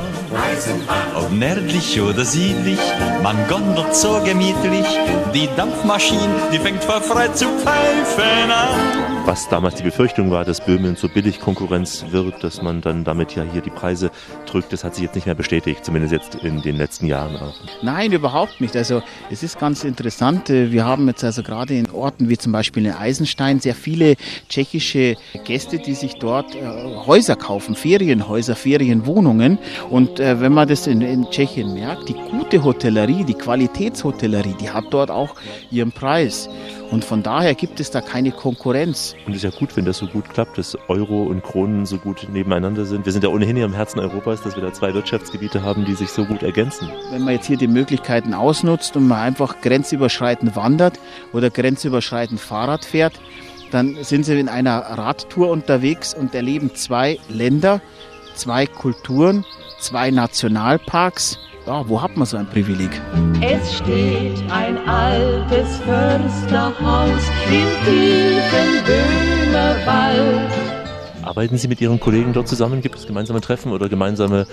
Ob nördlich oder südlich, man gondelt so gemütlich. Die Dampfmaschine, die fängt vor frei zu pfeifen an. Was damals die Befürchtung war, dass Böhmen zur Billigkonkurrenz wird, dass man dann damit ja hier die Preise drückt, das hat sich jetzt nicht mehr bestätigt, zumindest jetzt in den letzten Jahren auch. Nein, überhaupt nicht. Also es ist ganz interessant. Wir haben jetzt also gerade in Orten wie zum Beispiel in Eisenstein sehr viele tschechische Gäste, die sich dort äh, Häuser kaufen, Ferienhäuser, Ferienwohnungen. Und äh, wenn man das in, in Tschechien merkt, die gute Hotellerie, die Qualitätshotellerie, die hat dort auch ihren Preis. Und von daher gibt es da keine Konkurrenz. Und es ist ja gut, wenn das so gut klappt, dass Euro und Kronen so gut nebeneinander sind. Wir sind ja ohnehin hier im Herzen Europas, dass wir da zwei Wirtschaftsgebiete haben, die sich so gut ergänzen. Wenn man jetzt hier die Möglichkeiten ausnutzt und man einfach grenzüberschreitend wandert oder grenzüberschreitend Fahrrad fährt, dann sind sie in einer Radtour unterwegs und erleben zwei Länder, zwei Kulturen, zwei Nationalparks. Ja, wo hat man so ein Privileg? Es steht ein altes Försterhaus im tiefen Böhmerwald. Arbeiten Sie mit Ihren Kollegen dort zusammen? Gibt es gemeinsame Treffen oder gemeinsame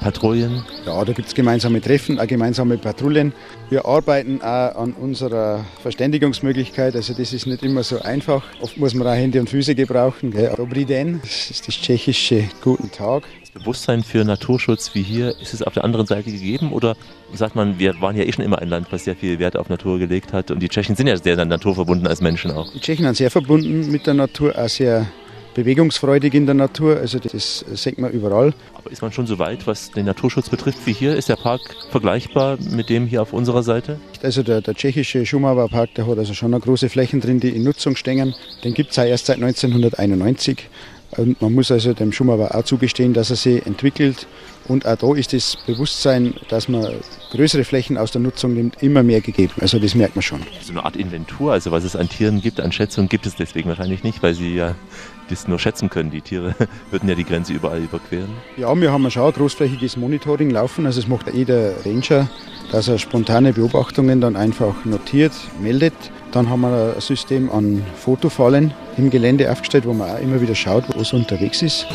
Patrouillen? Ja, da gibt es gemeinsame Treffen, auch gemeinsame Patrouillen. Wir arbeiten auch an unserer Verständigungsmöglichkeit. Also das ist nicht immer so einfach. Oft muss man auch Hände und Füße gebrauchen. Dobry den, das ist das tschechische Guten Tag. Das Bewusstsein für Naturschutz wie hier, ist es auf der anderen Seite gegeben? Oder sagt man, wir waren ja eh schon immer ein Land, was sehr viel Wert auf Natur gelegt hat und die Tschechen sind ja sehr naturverbunden als Menschen auch. Die Tschechen sind sehr verbunden mit der Natur, auch sehr bewegungsfreudig in der Natur. Also das sieht man überall. Aber ist man schon so weit, was den Naturschutz betrifft wie hier? Ist der Park vergleichbar mit dem hier auf unserer Seite? Also der, der tschechische Schumauer Park, der hat also schon noch große Flächen drin, die in Nutzung stehen. Den gibt es auch erst seit 1991. Und man muss also dem Schummer auch zugestehen, dass er sich entwickelt. Und auch da ist das Bewusstsein, dass man größere Flächen aus der Nutzung nimmt, immer mehr gegeben. Also das merkt man schon. So eine Art Inventur, also was es an Tieren gibt, an Schätzungen gibt es deswegen wahrscheinlich nicht, weil sie ja das nur schätzen können. Die Tiere würden ja die Grenze überall überqueren. Ja, wir haben schon ein großflächiges Monitoring laufen. Also es macht jeder Ranger, dass er spontane Beobachtungen dann einfach notiert, meldet. Dann haben wir ein System an Fotofallen im Gelände aufgestellt, wo man auch immer wieder schaut, wo es unterwegs ist.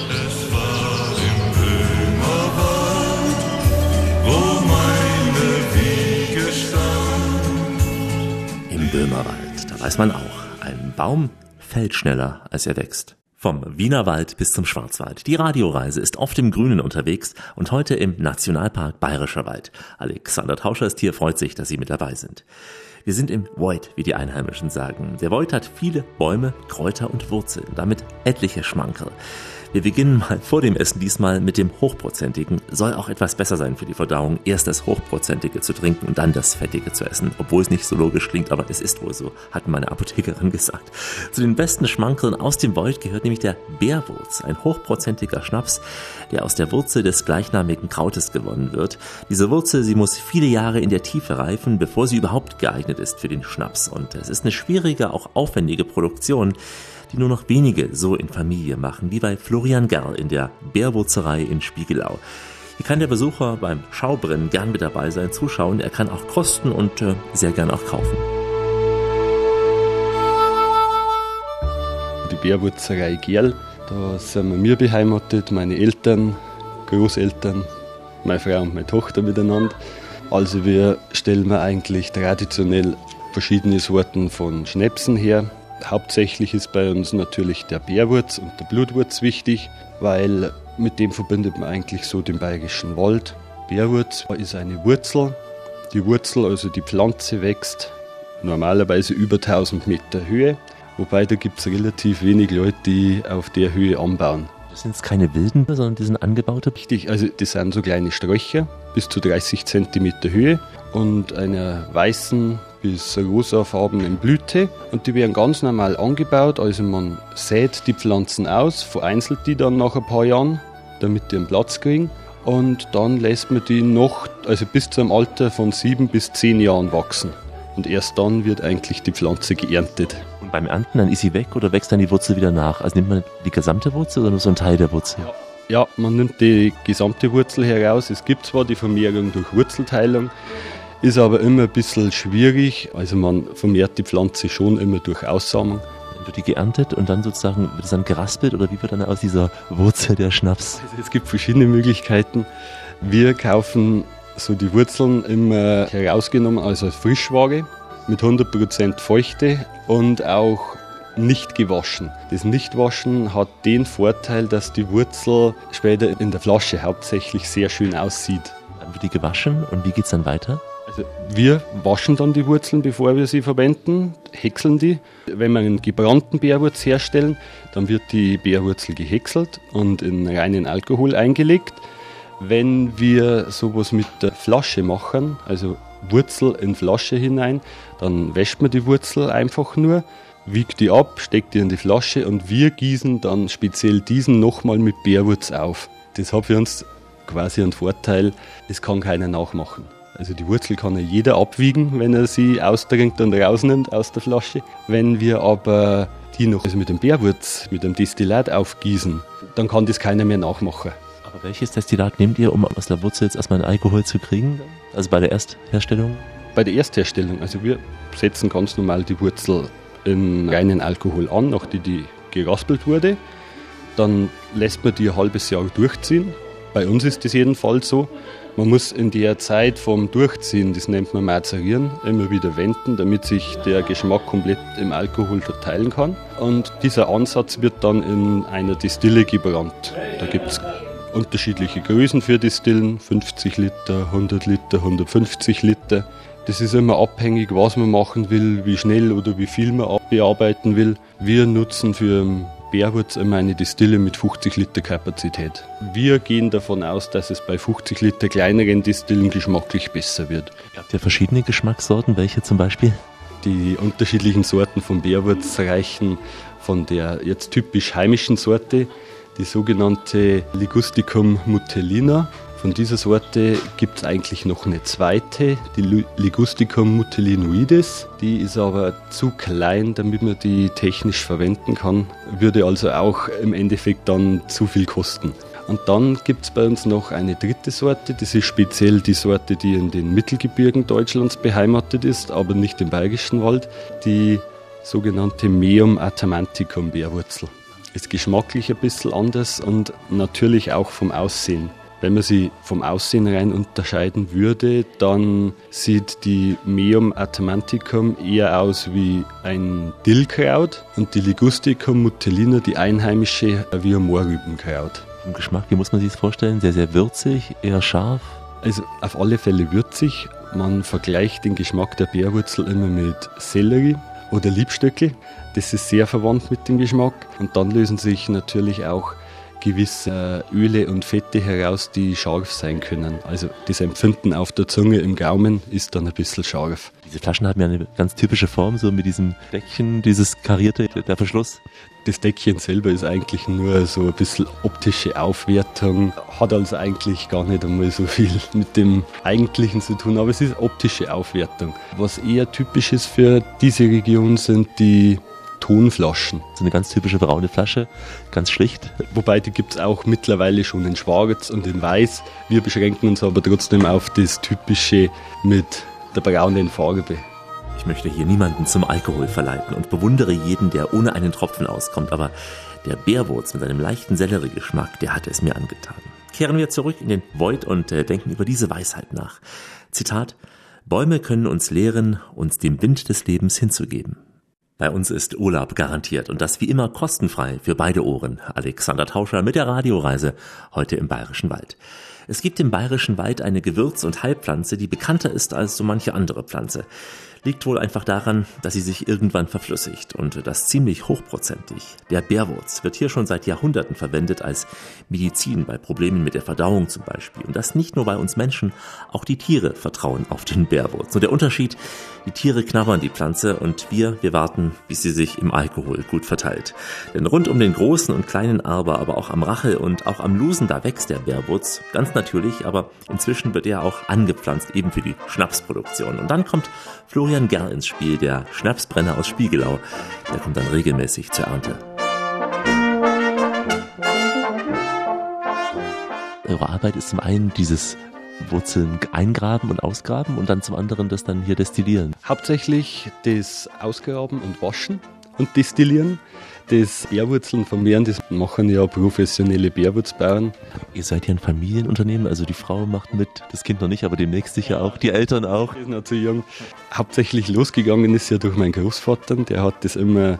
Im Böhmerwald, da weiß man auch, ein Baum fällt schneller, als er wächst. Vom Wienerwald bis zum Schwarzwald. Die Radioreise ist oft im Grünen unterwegs und heute im Nationalpark Bayerischer Wald. Alexander Tauscher ist hier, freut sich, dass Sie mit dabei sind. Wir sind im Void, wie die Einheimischen sagen. Der Void hat viele Bäume, Kräuter und Wurzeln, damit etliche Schmankerl. Wir beginnen mal vor dem Essen diesmal mit dem Hochprozentigen. Soll auch etwas besser sein für die Verdauung, erst das Hochprozentige zu trinken und dann das Fettige zu essen. Obwohl es nicht so logisch klingt, aber es ist wohl so, hat meine Apothekerin gesagt. Zu den besten Schmankeln aus dem Void gehört nämlich der Bärwurz, ein hochprozentiger Schnaps, der aus der Wurzel des gleichnamigen Krautes gewonnen wird. Diese Wurzel, sie muss viele Jahre in der Tiefe reifen, bevor sie überhaupt geeignet ist für den Schnaps. Und es ist eine schwierige, auch aufwendige Produktion die nur noch wenige so in Familie machen, wie bei Florian Gerl in der Bärwurzerei in Spiegelau. Hier kann der Besucher beim Schaubrennen gern mit dabei sein, zuschauen. Er kann auch kosten und äh, sehr gern auch kaufen. Die Bärwurzerei Gerl, da sind wir beheimatet, meine Eltern, Großeltern, meine Frau und meine Tochter miteinander. Also wir stellen wir eigentlich traditionell verschiedene Sorten von Schnäpsen her. Hauptsächlich ist bei uns natürlich der Bärwurz und der Blutwurz wichtig, weil mit dem verbindet man eigentlich so den bayerischen Wald. Bärwurz ist eine Wurzel. Die Wurzel, also die Pflanze, wächst normalerweise über 1000 Meter Höhe, wobei da gibt es relativ wenig Leute, die auf der Höhe anbauen. Das sind jetzt keine wilden, sondern die sind angebaute? Richtig, also das sind so kleine Sträucher bis zu 30 Zentimeter Höhe und einer weißen bis rosafarbenen Blüte und die werden ganz normal angebaut. Also man sät die Pflanzen aus, vereinzelt die dann nach ein paar Jahren, damit die einen Platz kriegen und dann lässt man die noch, also bis zu einem Alter von sieben bis zehn Jahren wachsen. Und erst dann wird eigentlich die Pflanze geerntet. Und beim Ernten, dann ist sie weg oder wächst dann die Wurzel wieder nach? Also nimmt man die gesamte Wurzel oder nur so einen Teil der Wurzel? Ja. ja, man nimmt die gesamte Wurzel heraus. Es gibt zwar die Vermehrung durch Wurzelteilung, ist aber immer ein bisschen schwierig. Also man vermehrt die Pflanze schon immer durch Aussamen. Dann wird die geerntet und dann sozusagen wird es dann geraspelt oder wie wird dann aus dieser Wurzel der Schnaps? Also es gibt verschiedene Möglichkeiten. Wir kaufen so die Wurzeln immer herausgenommen, also als Frischware mit 100% Feuchte und auch nicht gewaschen. Das Nichtwaschen hat den Vorteil, dass die Wurzel später in der Flasche hauptsächlich sehr schön aussieht. Dann wird die gewaschen und wie geht es dann weiter? Also wir waschen dann die Wurzeln, bevor wir sie verwenden, häckseln die. Wenn wir einen gebrannten Bärwurz herstellen, dann wird die Bärwurzel gehäckselt und in reinen Alkohol eingelegt. Wenn wir sowas mit der Flasche machen, also Wurzel in Flasche hinein, dann wäscht man die Wurzel einfach nur, wiegt die ab, steckt die in die Flasche und wir gießen dann speziell diesen nochmal mit Bärwurz auf. Das hat für uns quasi einen Vorteil, das kann keiner nachmachen. Also die Wurzel kann ja jeder abwiegen, wenn er sie austrinkt und rausnimmt aus der Flasche. Wenn wir aber die noch also mit dem Bärwurz, mit dem Destillat aufgießen, dann kann das keiner mehr nachmachen. Aber welches Destillat nehmt ihr, um aus der Wurzel jetzt erstmal einen Alkohol zu kriegen? Also bei der Erstherstellung? Bei der Erstherstellung, also wir setzen ganz normal die Wurzel in reinen Alkohol an, nachdem die geraspelt wurde. Dann lässt man die ein halbes Jahr durchziehen. Bei uns ist das jedenfalls so. Man muss in der Zeit vom Durchziehen, das nennt man Mazerieren, immer wieder wenden, damit sich der Geschmack komplett im Alkohol verteilen kann. Und dieser Ansatz wird dann in einer Distille gebrannt. Da gibt es unterschiedliche Größen für Distillen, 50 Liter, 100 Liter, 150 Liter. Das ist immer abhängig, was man machen will, wie schnell oder wie viel man bearbeiten will. Wir nutzen für Bärwurz immer eine Distille mit 50 Liter Kapazität. Wir gehen davon aus, dass es bei 50 Liter kleineren Distillen geschmacklich besser wird. Habt ihr verschiedene Geschmackssorten? Welche zum Beispiel? Die unterschiedlichen Sorten von Bärwurz reichen von der jetzt typisch heimischen Sorte, die sogenannte Ligusticum mutellina. Von dieser Sorte gibt es eigentlich noch eine zweite, die Ligusticum mutellinoides. Die ist aber zu klein, damit man die technisch verwenden kann, würde also auch im Endeffekt dann zu viel kosten. Und dann gibt es bei uns noch eine dritte Sorte, das ist speziell die Sorte, die in den Mittelgebirgen Deutschlands beheimatet ist, aber nicht im Bayerischen Wald, die sogenannte Meum atamanticum Bärwurzel. Ist geschmacklich ein bisschen anders und natürlich auch vom Aussehen. Wenn man sie vom Aussehen rein unterscheiden würde, dann sieht die Meum atamanticum eher aus wie ein Dillkraut und die Ligusticum mutellina, die einheimische, wie ein Mohrrübenkraut. Im Geschmack, wie muss man sich das vorstellen? Sehr, sehr würzig, eher scharf? Also auf alle Fälle würzig. Man vergleicht den Geschmack der Bärwurzel immer mit Sellerie oder Liebstöckel. Das ist sehr verwandt mit dem Geschmack. Und dann lösen sich natürlich auch gewisse Öle und Fette heraus, die scharf sein können. Also das Empfinden auf der Zunge im Gaumen ist dann ein bisschen scharf. Diese Flaschen haben ja eine ganz typische Form, so mit diesem Deckchen, dieses karierte, der Verschluss. Das Deckchen selber ist eigentlich nur so ein bisschen optische Aufwertung, hat also eigentlich gar nicht einmal so viel mit dem Eigentlichen zu tun, aber es ist optische Aufwertung. Was eher typisch ist für diese Region sind die Tonflaschen. So eine ganz typische braune Flasche, ganz schlicht. Wobei die gibt es auch mittlerweile schon in Schwarz und in Weiß. Wir beschränken uns aber trotzdem auf das Typische mit der braunen Farbe. Ich möchte hier niemanden zum Alkohol verleiten und bewundere jeden, der ohne einen Tropfen auskommt, aber der Bärwurz mit seinem leichten Selleriegeschmack, der hat es mir angetan. Kehren wir zurück in den Void und äh, denken über diese Weisheit nach. Zitat Bäume können uns lehren, uns dem Wind des Lebens hinzugeben. Bei uns ist Urlaub garantiert und das wie immer kostenfrei für beide Ohren. Alexander Tauscher mit der Radioreise heute im Bayerischen Wald. Es gibt im Bayerischen Wald eine Gewürz- und Heilpflanze, die bekannter ist als so manche andere Pflanze. Liegt wohl einfach daran, dass sie sich irgendwann verflüssigt und das ziemlich hochprozentig. Der Bärwurz wird hier schon seit Jahrhunderten verwendet als Medizin bei Problemen mit der Verdauung zum Beispiel. Und das nicht nur bei uns Menschen, auch die Tiere vertrauen auf den Bärwurz. Und der Unterschied, die Tiere knabbern die Pflanze und wir, wir warten, bis sie sich im Alkohol gut verteilt. Denn rund um den großen und kleinen Arber, aber auch am Rachel und auch am Lusen, da wächst der Bärwurz. Ganz natürlich, aber inzwischen wird er auch angepflanzt, eben für die Schnapsproduktion. Und dann kommt Florian Gerl ins Spiel, der Schnapsbrenner aus Spiegelau. Der kommt dann regelmäßig zur Ernte. Eure Arbeit ist zum einen dieses Wurzeln eingraben und ausgraben und dann zum anderen das dann hier destillieren? Hauptsächlich das Ausgraben und Waschen und Destillieren. Das Bärwurzeln vermehren, das machen ja professionelle Bärwurzbauern. Ihr seid ja ein Familienunternehmen, also die Frau macht mit, das Kind noch nicht, aber demnächst sicher auch, die Eltern auch. ist noch zu jung. Hauptsächlich losgegangen ist ja durch meinen Großvater, der hat das immer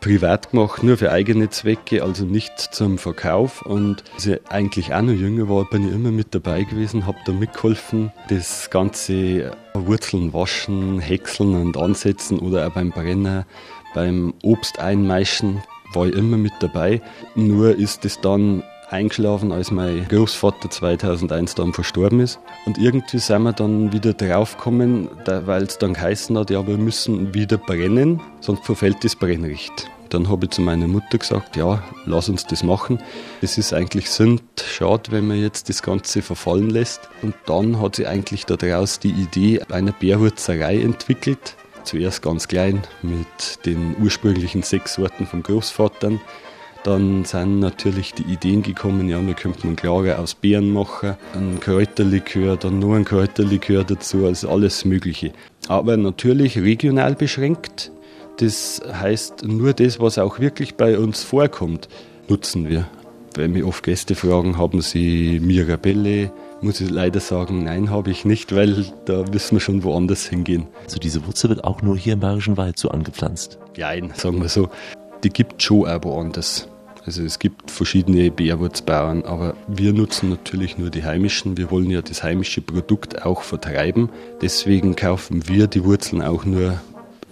privat gemacht, nur für eigene Zwecke, also nicht zum Verkauf. Und als ich eigentlich auch noch jünger war, bin ich immer mit dabei gewesen, habe da mitgeholfen, das ganze Wurzeln waschen, häckseln und ansetzen oder auch beim Brenner, beim Obst einmeischen, war ich immer mit dabei. Nur ist es dann eingeschlafen, als mein Großvater 2001 dann verstorben ist. Und irgendwie sind wir dann wieder draufgekommen, weil es dann geheißen hat, ja, wir müssen wieder brennen, sonst verfällt das Brennrecht. Dann habe ich zu meiner Mutter gesagt, ja, lass uns das machen. Es ist eigentlich sind schade, wenn man jetzt das Ganze verfallen lässt. Und dann hat sie eigentlich daraus die Idee einer Bärwurzerei entwickelt. Zuerst ganz klein mit den ursprünglichen sechs Sorten vom Großvatern. Dann sind natürlich die Ideen gekommen, ja, wir könnten einen Klager aus Beeren machen, ein Kräuterlikör, dann nur ein Kräuterlikör dazu, also alles Mögliche. Aber natürlich regional beschränkt. Das heißt, nur das, was auch wirklich bei uns vorkommt, nutzen wir. Wenn mich oft Gäste fragen, haben sie Mirabelle, muss ich leider sagen, nein, habe ich nicht, weil da müssen wir schon woanders hingehen. Also diese Wurzel wird auch nur hier im Bayerischen Wald so angepflanzt? Nein, sagen wir so. Die gibt es schon auch woanders. Also es gibt verschiedene Bärwurzbauern, aber wir nutzen natürlich nur die heimischen. Wir wollen ja das heimische Produkt auch vertreiben. Deswegen kaufen wir die Wurzeln auch nur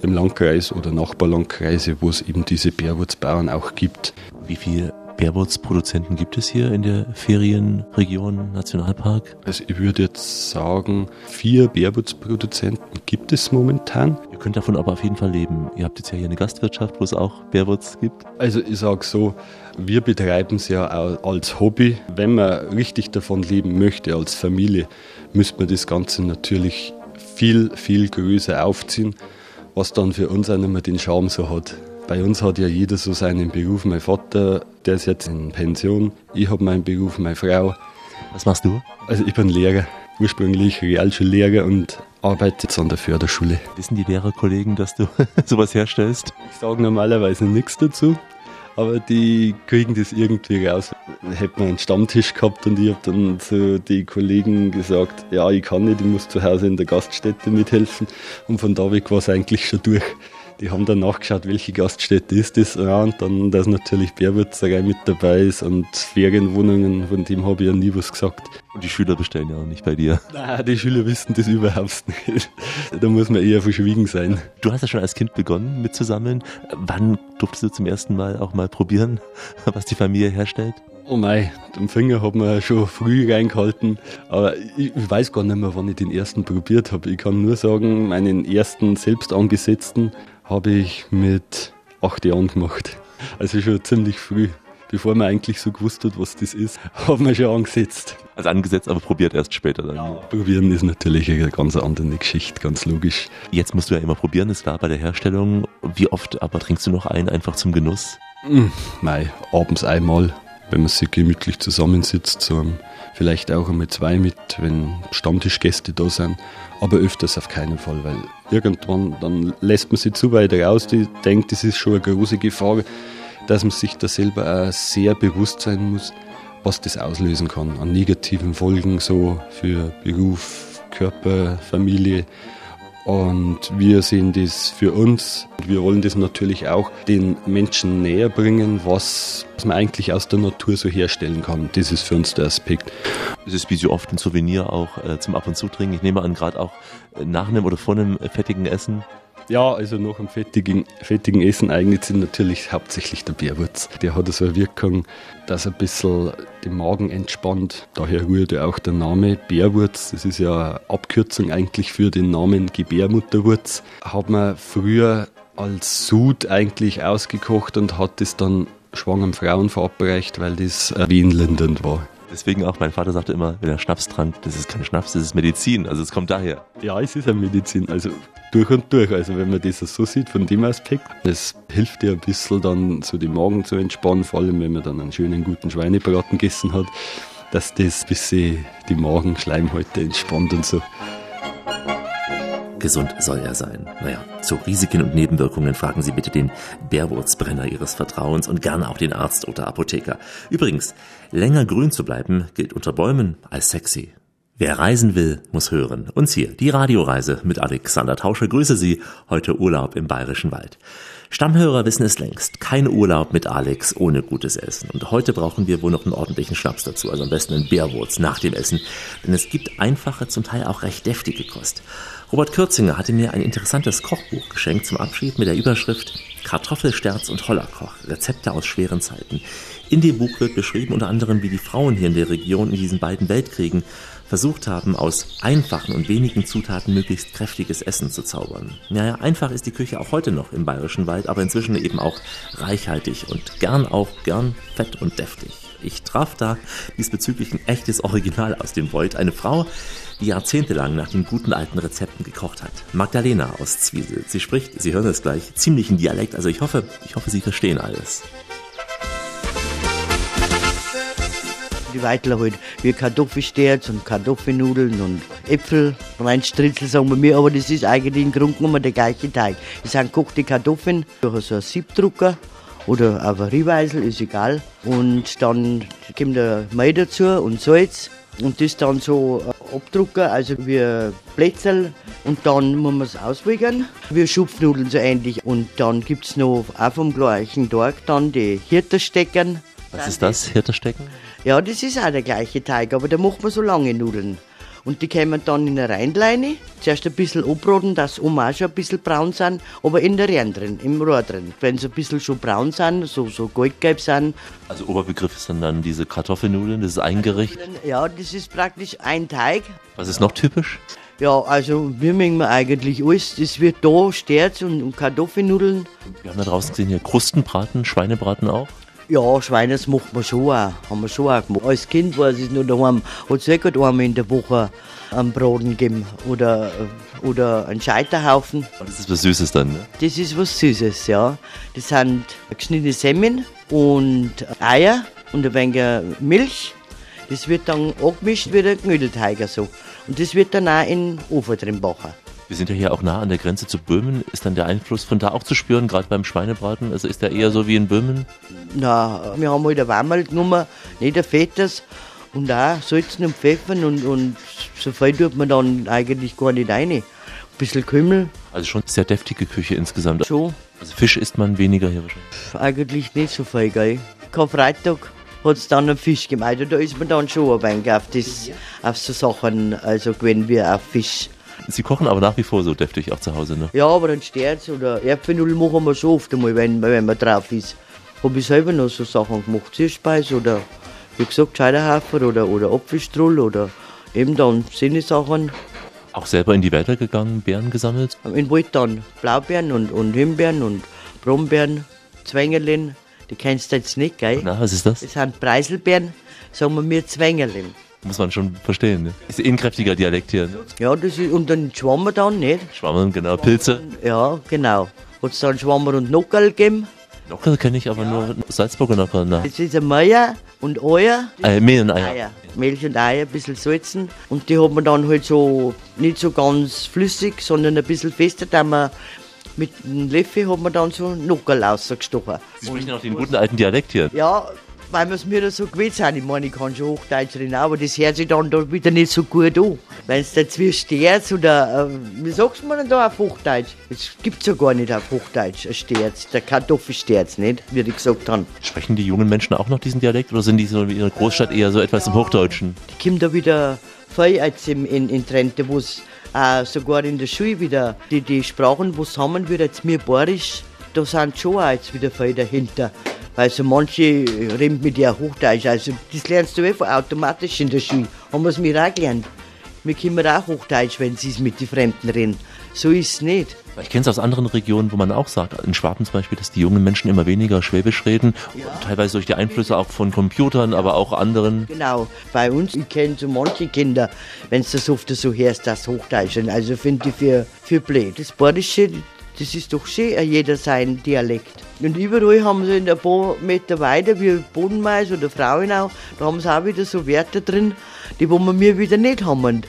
im Landkreis oder Nachbarlandkreise, wo es eben diese Bärwurzbauern auch gibt. Wie viele Bärwurzproduzenten gibt es hier in der Ferienregion Nationalpark? Also ich würde jetzt sagen, vier Bärwurzproduzenten gibt es momentan. Ihr könnt davon aber auf jeden Fall leben. Ihr habt jetzt ja hier eine Gastwirtschaft, wo es auch Bärwurz gibt. Also ich sage so, wir betreiben es ja auch als Hobby. Wenn man richtig davon leben möchte als Familie, müsste man das Ganze natürlich viel, viel größer aufziehen, was dann für uns auch nicht mehr den Charme so hat. Bei uns hat ja jeder so seinen Beruf. Mein Vater, der ist jetzt in Pension. Ich habe meinen Beruf, meine Frau. Was machst du? Also ich bin Lehrer, ursprünglich Realschullehrer und arbeite jetzt an der Förderschule. Wissen die Lehrerkollegen, dass du sowas herstellst? Ich sage normalerweise nichts dazu, aber die kriegen das irgendwie raus. Hätten wir einen Stammtisch gehabt und ich habe dann zu den Kollegen gesagt, ja, ich kann nicht, ich muss zu Hause in der Gaststätte mithelfen. Und von da weg war es eigentlich schon durch. Die haben dann nachgeschaut, welche Gaststätte ist das. Ja, und dann, dass natürlich Bärwürzerei mit dabei ist und Ferienwohnungen, von dem habe ich ja nie was gesagt. Und die Schüler bestellen ja auch nicht bei dir. Nein, die Schüler wissen das überhaupt nicht. Da muss man eher verschwiegen sein. Du hast ja schon als Kind begonnen mitzusammeln. Wann durftest du zum ersten Mal auch mal probieren, was die Familie herstellt? Oh mei, den Finger hat man schon früh reingehalten. Aber ich weiß gar nicht mehr, wann ich den ersten probiert habe. Ich kann nur sagen, meinen ersten selbst angesetzten habe ich mit acht Jahren gemacht. Also schon ziemlich früh. Bevor man eigentlich so gewusst hat, was das ist, haben wir schon angesetzt. Also angesetzt, aber probiert erst später dann. Ja, probieren ist natürlich eine ganz andere Geschichte, ganz logisch. Jetzt musst du ja immer probieren, ist klar bei der Herstellung. Wie oft aber trinkst du noch ein, einfach zum Genuss? Hm, mei, abends einmal, wenn man sich gemütlich zusammensitzt, so vielleicht auch einmal zwei mit, wenn Stammtischgäste da sind, aber öfters auf keinen Fall, weil irgendwann dann lässt man sich zu weit raus, die denkt, das ist schon eine große Gefahr, dass man sich da selber auch sehr bewusst sein muss, was das auslösen kann an negativen Folgen so für Beruf, Körper, Familie. Und wir sehen das für uns. Wir wollen das natürlich auch den Menschen näher bringen, was, man eigentlich aus der Natur so herstellen kann. Das ist für uns der Aspekt. Es ist wie so oft ein Souvenir auch äh, zum Ab- und Zutrinken. Ich nehme an, gerade auch äh, nach einem oder vor einem fettigen Essen ja, also nach einem fettigen, fettigen Essen eignet sich natürlich hauptsächlich der Bärwurz. Der hat so eine Wirkung, dass er ein bisschen den Magen entspannt. Daher rührt ja auch der Name Bärwurz. Das ist ja eine Abkürzung eigentlich für den Namen Gebärmutterwurz. Hat man früher als Sud eigentlich ausgekocht und hat das dann schwangeren Frauen verabreicht, weil das wehenlindernd war. Deswegen auch, mein Vater sagte immer, wenn er Schnaps trank, das ist kein Schnaps, das ist Medizin. Also es kommt daher. Ja, es ist eine Medizin. Also durch und durch. Also wenn man das so sieht von dem Aspekt, es hilft dir ein bisschen dann so den Magen zu entspannen, vor allem wenn man dann einen schönen guten Schweinebraten gegessen hat, dass das ein bisschen die Magenschleimhäute entspannt und so. Gesund soll er sein. Naja, zu Risiken und Nebenwirkungen fragen Sie bitte den Bärwurzbrenner Ihres Vertrauens und gerne auch den Arzt oder Apotheker. Übrigens, länger grün zu bleiben gilt unter Bäumen als sexy. Wer reisen will, muss hören. Uns hier die Radioreise mit Alexander Tauscher. Grüße Sie, heute Urlaub im Bayerischen Wald. Stammhörer wissen es längst. Kein Urlaub mit Alex ohne gutes Essen. Und heute brauchen wir wohl noch einen ordentlichen Schnaps dazu. Also am besten einen Bärwurz nach dem Essen. Denn es gibt einfache, zum Teil auch recht deftige Kost. Robert Kürzinger hatte mir ein interessantes Kochbuch geschenkt zum Abschied mit der Überschrift Kartoffelsterz und Hollerkoch. Rezepte aus schweren Zeiten. In dem Buch wird beschrieben unter anderem, wie die Frauen hier in der Region in diesen beiden Weltkriegen versucht haben, aus einfachen und wenigen Zutaten möglichst kräftiges Essen zu zaubern. Naja, einfach ist die Küche auch heute noch im Bayerischen Wald, aber inzwischen eben auch reichhaltig und gern auch gern fett und deftig. Ich traf da diesbezüglich ein echtes Original aus dem Void, eine Frau, die jahrzehntelang nach den guten alten Rezepten gekocht hat. Magdalena aus Zwiesel. Sie spricht, Sie hören es gleich, ziemlichen Dialekt, also ich hoffe, ich hoffe, Sie verstehen alles. Die Weitler halt wie Kartoffelsterz und Kartoffelnudeln und Äpfel reinstritzel, sagen wir mir, aber das ist eigentlich im Grunde genommen der gleiche Teig. Das sind gekochte Kartoffeln durch so einen Siebdrucker oder auf Rieweisel, ist egal. Und dann kommt der Mehl dazu und Salz und das dann so abdrucken, also wie Plätzl und dann muss man es auswiegen, wie Schupfnudeln so ähnlich. Und dann gibt es noch auch vom gleichen Tag dann die Hirterstecken. Was ist das, Hirterstecken? Ja, das ist auch der gleiche Teig, aber da macht man so lange Nudeln. Und die kommen dann in eine Reinleine. Zuerst ein bisschen abroten, dass schon ein bisschen braun sind, aber in der Rehren drin, im Rohr drin. Wenn sie ein bisschen schon braun sind, so, so goldgelb sind. Also Oberbegriff sind dann diese Kartoffelnudeln, das ist ein Gericht. Ja, das ist praktisch ein Teig. Was ist noch typisch? Ja, also wir mengen eigentlich alles. Das wird da Sterz und, und Kartoffelnudeln. Wir haben da draußen gesehen hier Krustenbraten, Schweinebraten auch. Ja, Schweine, das macht man schon auch. Haben wir schon auch gemacht. Als Kind war es nur daheim. Hat es wirklich einmal in der Woche einen Braten gegeben. Oder, oder einen Scheiterhaufen. Das ist was Süßes dann, ne? Das ist was Süßes, ja. Das sind geschnittene Semmeln und Eier und ein wenig Milch. Das wird dann angemischt wie ein Knödelteig. So. Und das wird dann auch in den Ofen drin backen. Wir sind ja hier auch nah an der Grenze zu Böhmen. Ist dann der Einfluss von da auch zu spüren, gerade beim Schweinebraten? Also ist der eher so wie in Böhmen? Na, wir haben halt ein Wammerl genommen, nicht ein fettes. Und auch Salzen und Pfeffern und, und so viel tut man dann eigentlich gar nicht rein. Ein bisschen Kümmel. Also schon sehr deftige Küche insgesamt. Schon. Also Fisch isst man weniger hier wahrscheinlich. Eigentlich nicht so viel, gell. Karfreitag hat es dann einen Fisch gemacht. Da ist man dann schon ein wenig auf, das, auf so Sachen, also gewesen wie auf Fisch. Sie kochen aber nach wie vor so deftig auch zu Hause, ne? Ja, aber ein Sterz oder Erdbeernudeln machen wir schon oft einmal, wenn, wenn man drauf ist. Habe ich selber noch so Sachen gemacht, Süßspeise oder wie gesagt Scheiterhafer oder, oder Apfelstrull oder eben dann Sinnesachen. Auch selber in die Wälder gegangen, Beeren gesammelt? In Wald dann Blaubeeren und, und Himbeeren und Brombeeren, Zwängerlin. Die kennst du jetzt nicht, gell? Na, was ist das? Das sind Preiselbeeren, sagen wir mir Zwängerlin. Muss man schon verstehen, ne? Ist eh ein kräftiger Dialekt hier, ne? Ja, das ist, und dann Schwammer dann, nicht? Schwammer, genau, Pilze. Ja, genau. Hat es dann Schwammer und Nockerl gegeben. Nockerl kenne ich aber nur Salzburger Nockerl, ne? Das ist ein Meier und Eier. Äh, Mehl und Eier. Eier. Milch und Eier, ein bisschen salzen. Und die hat man dann halt so, nicht so ganz flüssig, sondern ein bisschen fester, da man mit einem Löffel hat man dann so Nockerl rausgestochen. Sie sprechen auch den guten alten Dialekt hier. Ja, weil wir es mir da so gewöhnt sind. Ich meine, ich kann schon Hochdeutsch reden, aber das hört sich dann da wieder nicht so gut an. Wenn es dazwischen Sterz oder, äh, wie sagst du denn da auf Hochdeutsch? Es gibt ja gar nicht auf Hochdeutsch ein Sterz, der Kartoffelsterz, nicht? Wie ich gesagt habe. Sprechen die jungen Menschen auch noch diesen Dialekt oder sind die so in ihrer Großstadt eher so etwas im Hochdeutschen? Die kommen da wieder viel jetzt in, in, in Trente, wo es äh, sogar in der Schule wieder die, die Sprachen, wo es haben wird, jetzt mir Borisch, da sind schon auch jetzt wieder viel dahinter. Also manche reden mit dir Hochdeutsch, also das lernst du einfach automatisch in der Schule. Haben wir es mir auch gelernt. Wir können auch Hochdeutsch, wenn sie es mit den Fremden reden. So ist es nicht. Ich kenne es aus anderen Regionen, wo man auch sagt, in Schwaben zum Beispiel, dass die jungen Menschen immer weniger Schwäbisch reden. Ja. Teilweise durch die Einflüsse auch von Computern, aber auch anderen. Genau. Bei uns, ich kenne so manche Kinder, wenn es das oft so hörst, das Hochdeutsch. Also finde ich für, für blöd. Das Badische, das ist doch schön, jeder sein Dialekt. Und überall haben sie in ein paar Meter weiter, wie Bodenmais oder Frauenau, da haben sie auch wieder so Wörter drin, die wo wir wieder nicht haben.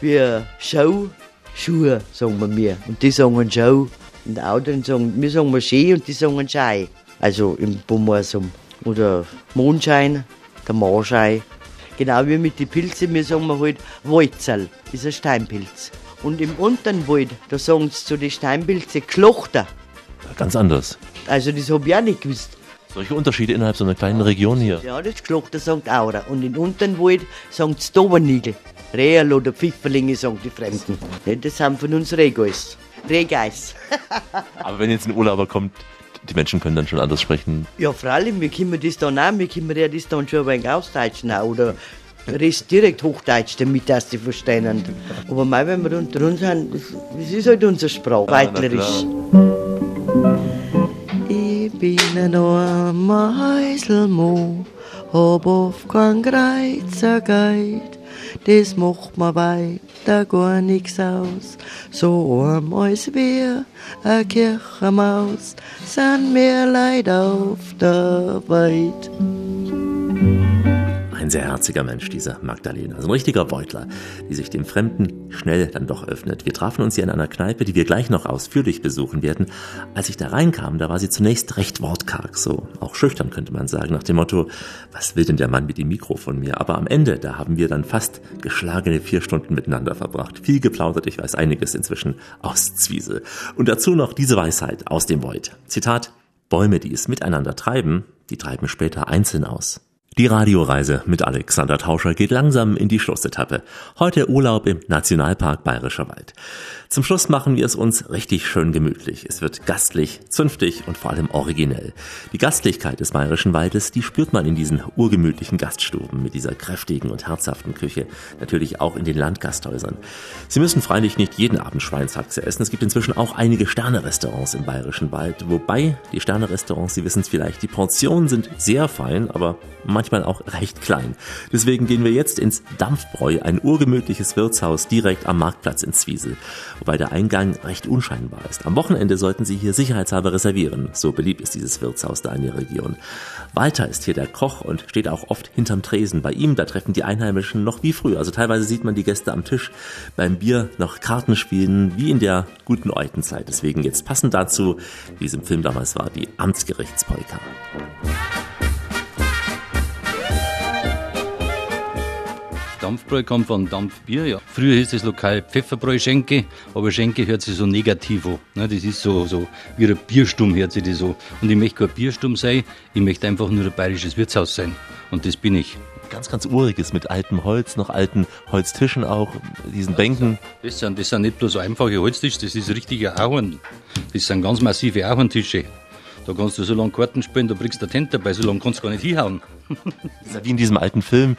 Wie Schau, Schuhe, sagen wir mir. Und die sagen Schau. Und die anderen sagen, wir sagen Schee und die sagen Schei. Also im Bumorsum. Oder Mondschein, der Marschein. Genau wie mit den Pilzen, wir sagen halt Walzerl, ist ein Steinpilz. Und im unteren Wald, da sagen sie zu den Steinpilzen Klochter. Ganz anders. Also das habe ich auch nicht gewusst. Solche Unterschiede innerhalb so einer kleinen Region hier. Ja, das Klochter sagt Aura. Und in unteren Wald sagen sie Dobernigel. Rehel oder Pfifferlinge sagen die Fremden. Das sind von uns Regeis. Regeis. Aber wenn jetzt ein Urlauber kommt, die Menschen können dann schon anders sprechen. Ja, freilich, wir können das dann auch, wir können ja das dann schon ein wenig ausdeutschen auch, oder Rest direkt Hochdeutsch, damit dass die verstehen. Aber mal, wenn wir unter uns sind, das ist halt unsere Sprache, weitlerisch. Ich bin ein armer Häuselmo, hab auf kein Kreuzer Geld, das macht mir weiter gar nix aus. So arm als wir, a Kirchenmaus, sind mehr Leid auf der Welt. Ein sehr herziger Mensch, dieser Magdalena. Also ein richtiger Beutler, die sich dem Fremden schnell dann doch öffnet. Wir trafen uns hier in einer Kneipe, die wir gleich noch ausführlich besuchen werden. Als ich da reinkam, da war sie zunächst recht wortkarg, so auch schüchtern könnte man sagen, nach dem Motto, was will denn der Mann mit dem Mikro von mir? Aber am Ende, da haben wir dann fast geschlagene vier Stunden miteinander verbracht. Viel geplaudert, ich weiß einiges inzwischen aus Zwiesel. Und dazu noch diese Weisheit aus dem Void. Zitat, Bäume, die es miteinander treiben, die treiben später einzeln aus. Die Radioreise mit Alexander Tauscher geht langsam in die Schlussetappe. Heute Urlaub im Nationalpark Bayerischer Wald. Zum Schluss machen wir es uns richtig schön gemütlich. Es wird gastlich, zünftig und vor allem originell. Die Gastlichkeit des Bayerischen Waldes, die spürt man in diesen urgemütlichen Gaststuben mit dieser kräftigen und herzhaften Küche. Natürlich auch in den Landgasthäusern. Sie müssen freilich nicht jeden Abend Schweinshaxe essen. Es gibt inzwischen auch einige Sterne-Restaurants im Bayerischen Wald. Wobei die Sterne-Restaurants, Sie wissen es vielleicht, die Portionen sind sehr fein, aber manchmal auch recht klein. Deswegen gehen wir jetzt ins Dampfbräu, ein urgemütliches Wirtshaus direkt am Marktplatz in Zwiesel wobei der Eingang recht unscheinbar ist. Am Wochenende sollten Sie hier sicherheitshalber reservieren. So beliebt ist dieses Wirtshaus da in der Region. Walter ist hier der Koch und steht auch oft hinterm Tresen. Bei ihm, da treffen die Einheimischen noch wie früher. Also teilweise sieht man die Gäste am Tisch beim Bier noch Karten spielen, wie in der guten Eutenzeit. Deswegen jetzt passend dazu, wie es im Film damals war, die Amtsgerichtspolka. Dampfbräu kommt von Dampfbier, ja. Früher hieß das Lokal Pfefferbräu Schenke, aber Schenke hört sich so negativ an. Ne? Das ist so, so wie ein Bierstumm hört sich das so. Und ich möchte kein Bierstumm sein, ich möchte einfach nur ein bayerisches Wirtshaus sein. Und das bin ich. Ganz, ganz uriges mit altem Holz, noch alten Holztischen auch, diesen Bänken. Das sind, das sind nicht bloß einfache Holztische, das ist richtiger Ahorn. Das sind ganz massive Ahorntische. Da kannst du so lange Karten spielen, da bringst du Tent dabei, so lange kannst du gar nicht hinhauen. Das ist ja wie in diesem alten Film,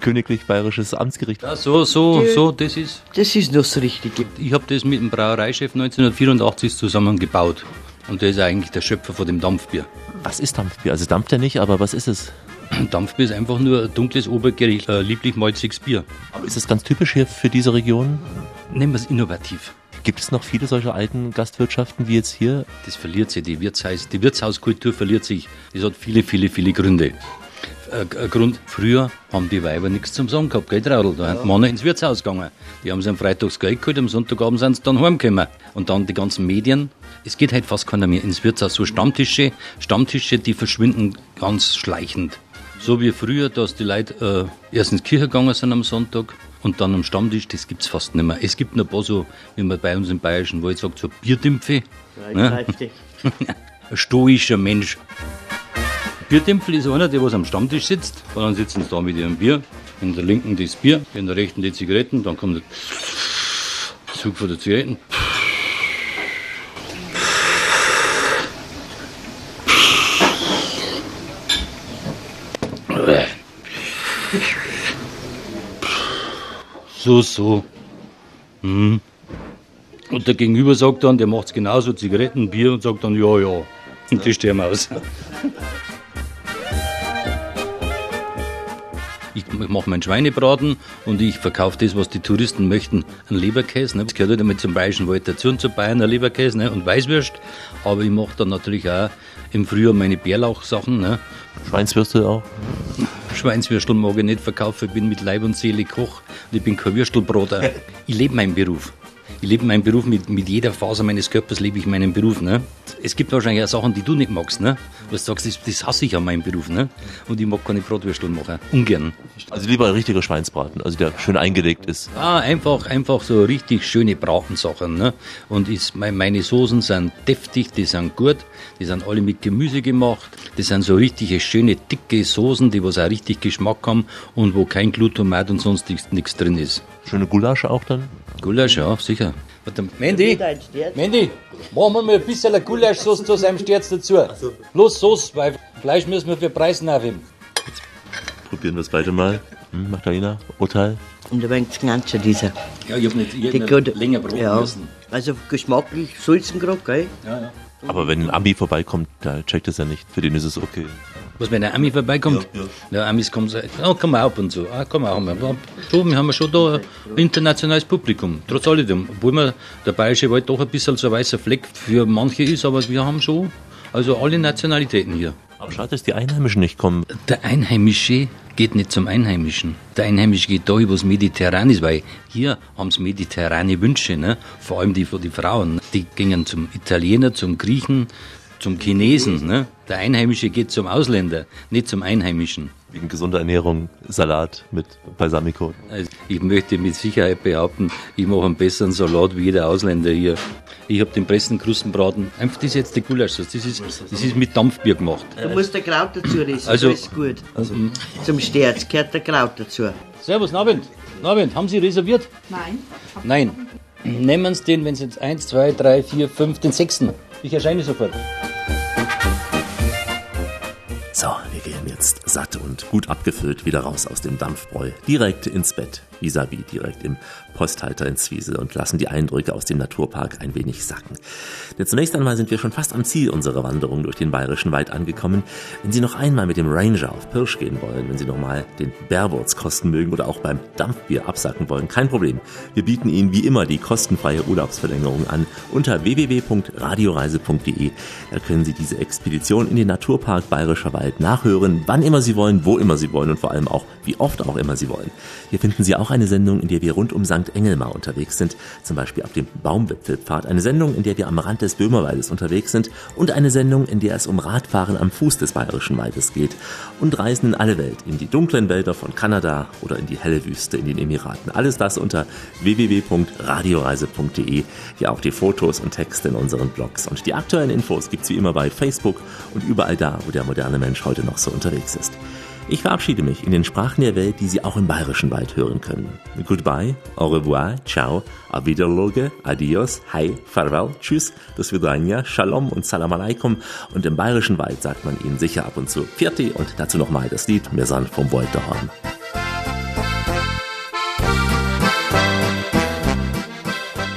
Königlich Bayerisches Amtsgericht. Ja, so, so, so, das ist. Das ist noch das Richtige. Ich habe das mit dem Brauereichef 1984 zusammengebaut. Und der ist eigentlich der Schöpfer von dem Dampfbier. Was ist Dampfbier? Also dampft er nicht, aber was ist es? Dampfbier ist einfach nur ein dunkles, obergärig, äh, lieblich malziges Bier. Aber ist es ganz typisch hier für diese Region? Nennen wir es innovativ. Gibt es noch viele solcher alten Gastwirtschaften wie jetzt hier? Das verliert sich, die, Wirtshaus, die Wirtshauskultur verliert sich. Das hat viele, viele, viele Gründe. Äh, Grund, früher haben die Weiber nichts zum Sagen gehabt, gell, Traudl? Da ja. sind Männer ins Wirtshaus gegangen. Die haben sie am Freitags Geld geholt, am Sonntagabend sind sie dann heimgekommen. Und dann die ganzen Medien. Es geht halt fast keiner mehr ins Wirtshaus. So Stammtische, Stammtische, die verschwinden ganz schleichend. So wie früher, dass die Leute äh, erst ins Kirche gegangen sind am Sonntag und dann am Stammtisch, das gibt es fast nicht mehr. Es gibt noch ein paar so, wie man bei uns im Bayerischen Wald sagt, so Bierdimpfe. Ne? ein stoischer Mensch. Bierdimpfel ist einer, der was am Stammtisch sitzt. Und dann sitzen sie da mit ihrem Bier. In der linken das Bier, in der rechten die Zigaretten. Dann kommt der Zug von der Zigaretten. So, so. Hm. Und der Gegenüber sagt dann, der macht es genauso, Zigaretten, Bier und sagt dann, ja, ja. Und die sterben aus. Ich mache meinen Schweinebraten und ich verkaufe das, was die Touristen möchten, einen Leberkäse. Ne? Das gehört halt einmal zum Bayerischen Wald dazu zu Bayern ein Leberkäse ne? und Weißwürst. Aber ich mache dann natürlich auch im Frühjahr meine Bärlauchsachen. Ne? Schweinswürste auch? Schweinswürstel mag ich nicht verkaufen, ich bin mit Leib und Seele Koch und ich bin kein Würstelbroter. Ich lebe meinen Beruf. Ich lebe meinen Beruf mit, mit jeder Faser meines Körpers, lebe ich meinen Beruf. Ne? Es gibt wahrscheinlich auch Sachen, die du nicht magst. Ne? Du sagst, das, das hasse ich an meinem Beruf. Ne? Und ich mag keine Bratwürstel machen. Ungern. Also lieber ein richtiger Schweinsbraten, also der schön eingelegt ist. Ah, einfach, einfach so richtig schöne Bratensachen. Ne? Und ist, meine Soßen sind deftig, die sind gut, die sind alle mit Gemüse gemacht. Das sind so richtige schöne, dicke Soßen, die was auch richtig Geschmack haben und wo kein Glutamat und sonst nichts drin ist. Schöne Gulasch auch dann? Gulasch, ja, sicher. Warte, Mandy, Mandy, machen wir mal ein bisschen Gulaschsauce zu seinem Sterz dazu. Bloß Sauce, weil Fleisch müssen wir für Preisen aufheben. Probieren wir es beide mal. Hm, Magdalena, Urteil? Und ein wenig Knatscher, dieser. Ja, ich habe nicht, ich hab nicht länger brauchen ja. müssen. Also geschmacklich sulzen gerade, gell? Ja, ja. Aber wenn ein Ambi vorbeikommt, da checkt es ja nicht. Für den ist es okay. Was, wenn ein Ami vorbeikommt? Ja, Ja, Amis kommen, so, ja, kommen wir ab und zu. Ah, kommen wir auch mal. Aber So, wir haben schon da ein internationales Publikum. Trotz alledem. Obwohl man der Bayerische Wald doch ein bisschen so ein weißer Fleck für manche ist, aber wir haben schon, also alle Nationalitäten hier. Aber schade, dass die Einheimischen nicht kommen. Der Einheimische geht nicht zum Einheimischen. Der Einheimische geht da, wo es mediterran ist, weil hier haben sie mediterrane Wünsche, ne? vor allem die für die Frauen. Die gingen zum Italiener, zum Griechen, zum Chinesen. Ne? Der Einheimische geht zum Ausländer, nicht zum Einheimischen. Wegen gesunder Ernährung, Salat mit Balsamico. Also ich möchte mit Sicherheit behaupten, ich mache einen besseren Salat wie jeder Ausländer hier. Ich habe den Pressen Krustenbraten. Einfach das ist jetzt der Gulaschsauce. Das ist, das ist mit Dampfbier gemacht. Du musst der Kraut dazu rissen, Also- das ist gut. Zum Sterz gehört der Kraut dazu. Servus, Nabend. Nabend, haben Sie reserviert? Nein. Nein. Nehmen Sie den, wenn Sie jetzt 1, 2, 3, 4, 5, den sechsten. Ich erscheine sofort. Jetzt satt und gut abgefüllt wieder raus aus dem Dampfbräu. Direkt ins Bett, vis-à-vis, direkt im Posthalter in Zwiesel und lassen die Eindrücke aus dem Naturpark ein wenig sacken. Denn zunächst einmal sind wir schon fast am Ziel unserer Wanderung durch den Bayerischen Wald angekommen. Wenn Sie noch einmal mit dem Ranger auf Pirsch gehen wollen, wenn Sie nochmal den Bärwurz kosten mögen oder auch beim Dampfbier absacken wollen, kein Problem. Wir bieten Ihnen wie immer die kostenfreie Urlaubsverlängerung an unter www.radioreise.de. Da können Sie diese Expedition in den Naturpark Bayerischer Wald nachhören, wann immer Sie wollen, wo immer Sie wollen und vor allem auch, wie oft auch immer Sie wollen. Hier finden Sie auch eine Sendung, in der wir rund um St. Engelmar unterwegs sind, zum Beispiel auf dem Baumwipfelpfad, eine Sendung, in der wir am Rand des Böhmerwaldes unterwegs sind und eine Sendung, in der es um Radfahren am Fuß des Bayerischen Waldes geht und Reisen in alle Welt, in die dunklen Wälder von Kanada oder in die helle Wüste in den Emiraten. Alles das unter www.radioreise.de. Hier auch die Fotos und Texte in unseren Blogs. Und die aktuellen Infos gibt's wie immer bei Facebook und überall da, wo der moderne Mensch heute noch so unterwegs ist. Ich verabschiede mich in den Sprachen der Welt, die Sie auch im Bayerischen Wald hören können. Goodbye, au revoir, ciao, a wiederloge, adios, hi, farewell, tschüss, do svidania, shalom und salam alaikum. Und im Bayerischen Wald sagt man Ihnen sicher ab und zu Pfirti und dazu nochmal das Lied Mirsan vom Wolterhorn.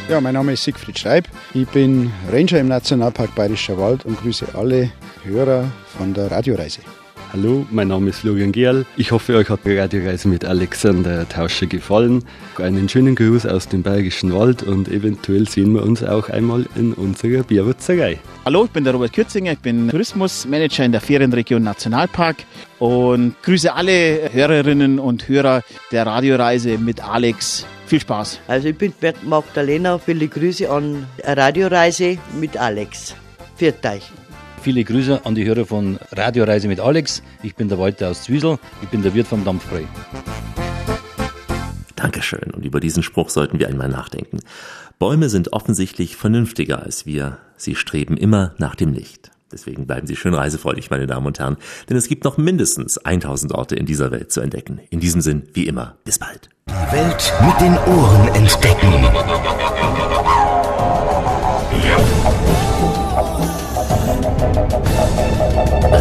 Ja, mein Name ist Siegfried Schreib. Ich bin Ranger im Nationalpark Bayerischer Wald und grüße alle Hörer von der Radioreise. Hallo, mein Name ist Florian Gerl. Ich hoffe, euch hat die Radioreise mit Alexander Tauscher gefallen. Einen schönen Gruß aus dem Bayerischen Wald und eventuell sehen wir uns auch einmal in unserer Bierwurzerei. Hallo, ich bin der Robert Kürzinger, ich bin Tourismusmanager in der Ferienregion Nationalpark und grüße alle Hörerinnen und Hörer der Radioreise mit Alex. Viel Spaß. Also ich bin Bert Magdalena, viele Grüße an Radioreise mit Alex. Viert euch. Viele Grüße an die Hörer von Radioreise mit Alex. Ich bin der Walter aus Zwiesel. Ich bin der Wirt vom Dampfbräu. Dankeschön. Und über diesen Spruch sollten wir einmal nachdenken. Bäume sind offensichtlich vernünftiger als wir. Sie streben immer nach dem Licht. Deswegen bleiben Sie schön reisefreudig, meine Damen und Herren, denn es gibt noch mindestens 1000 Orte in dieser Welt zu entdecken. In diesem Sinn, wie immer, bis bald. Die Welt mit den Ohren entdecken.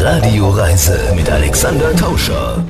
Radioreise mit Alexander Tauscher.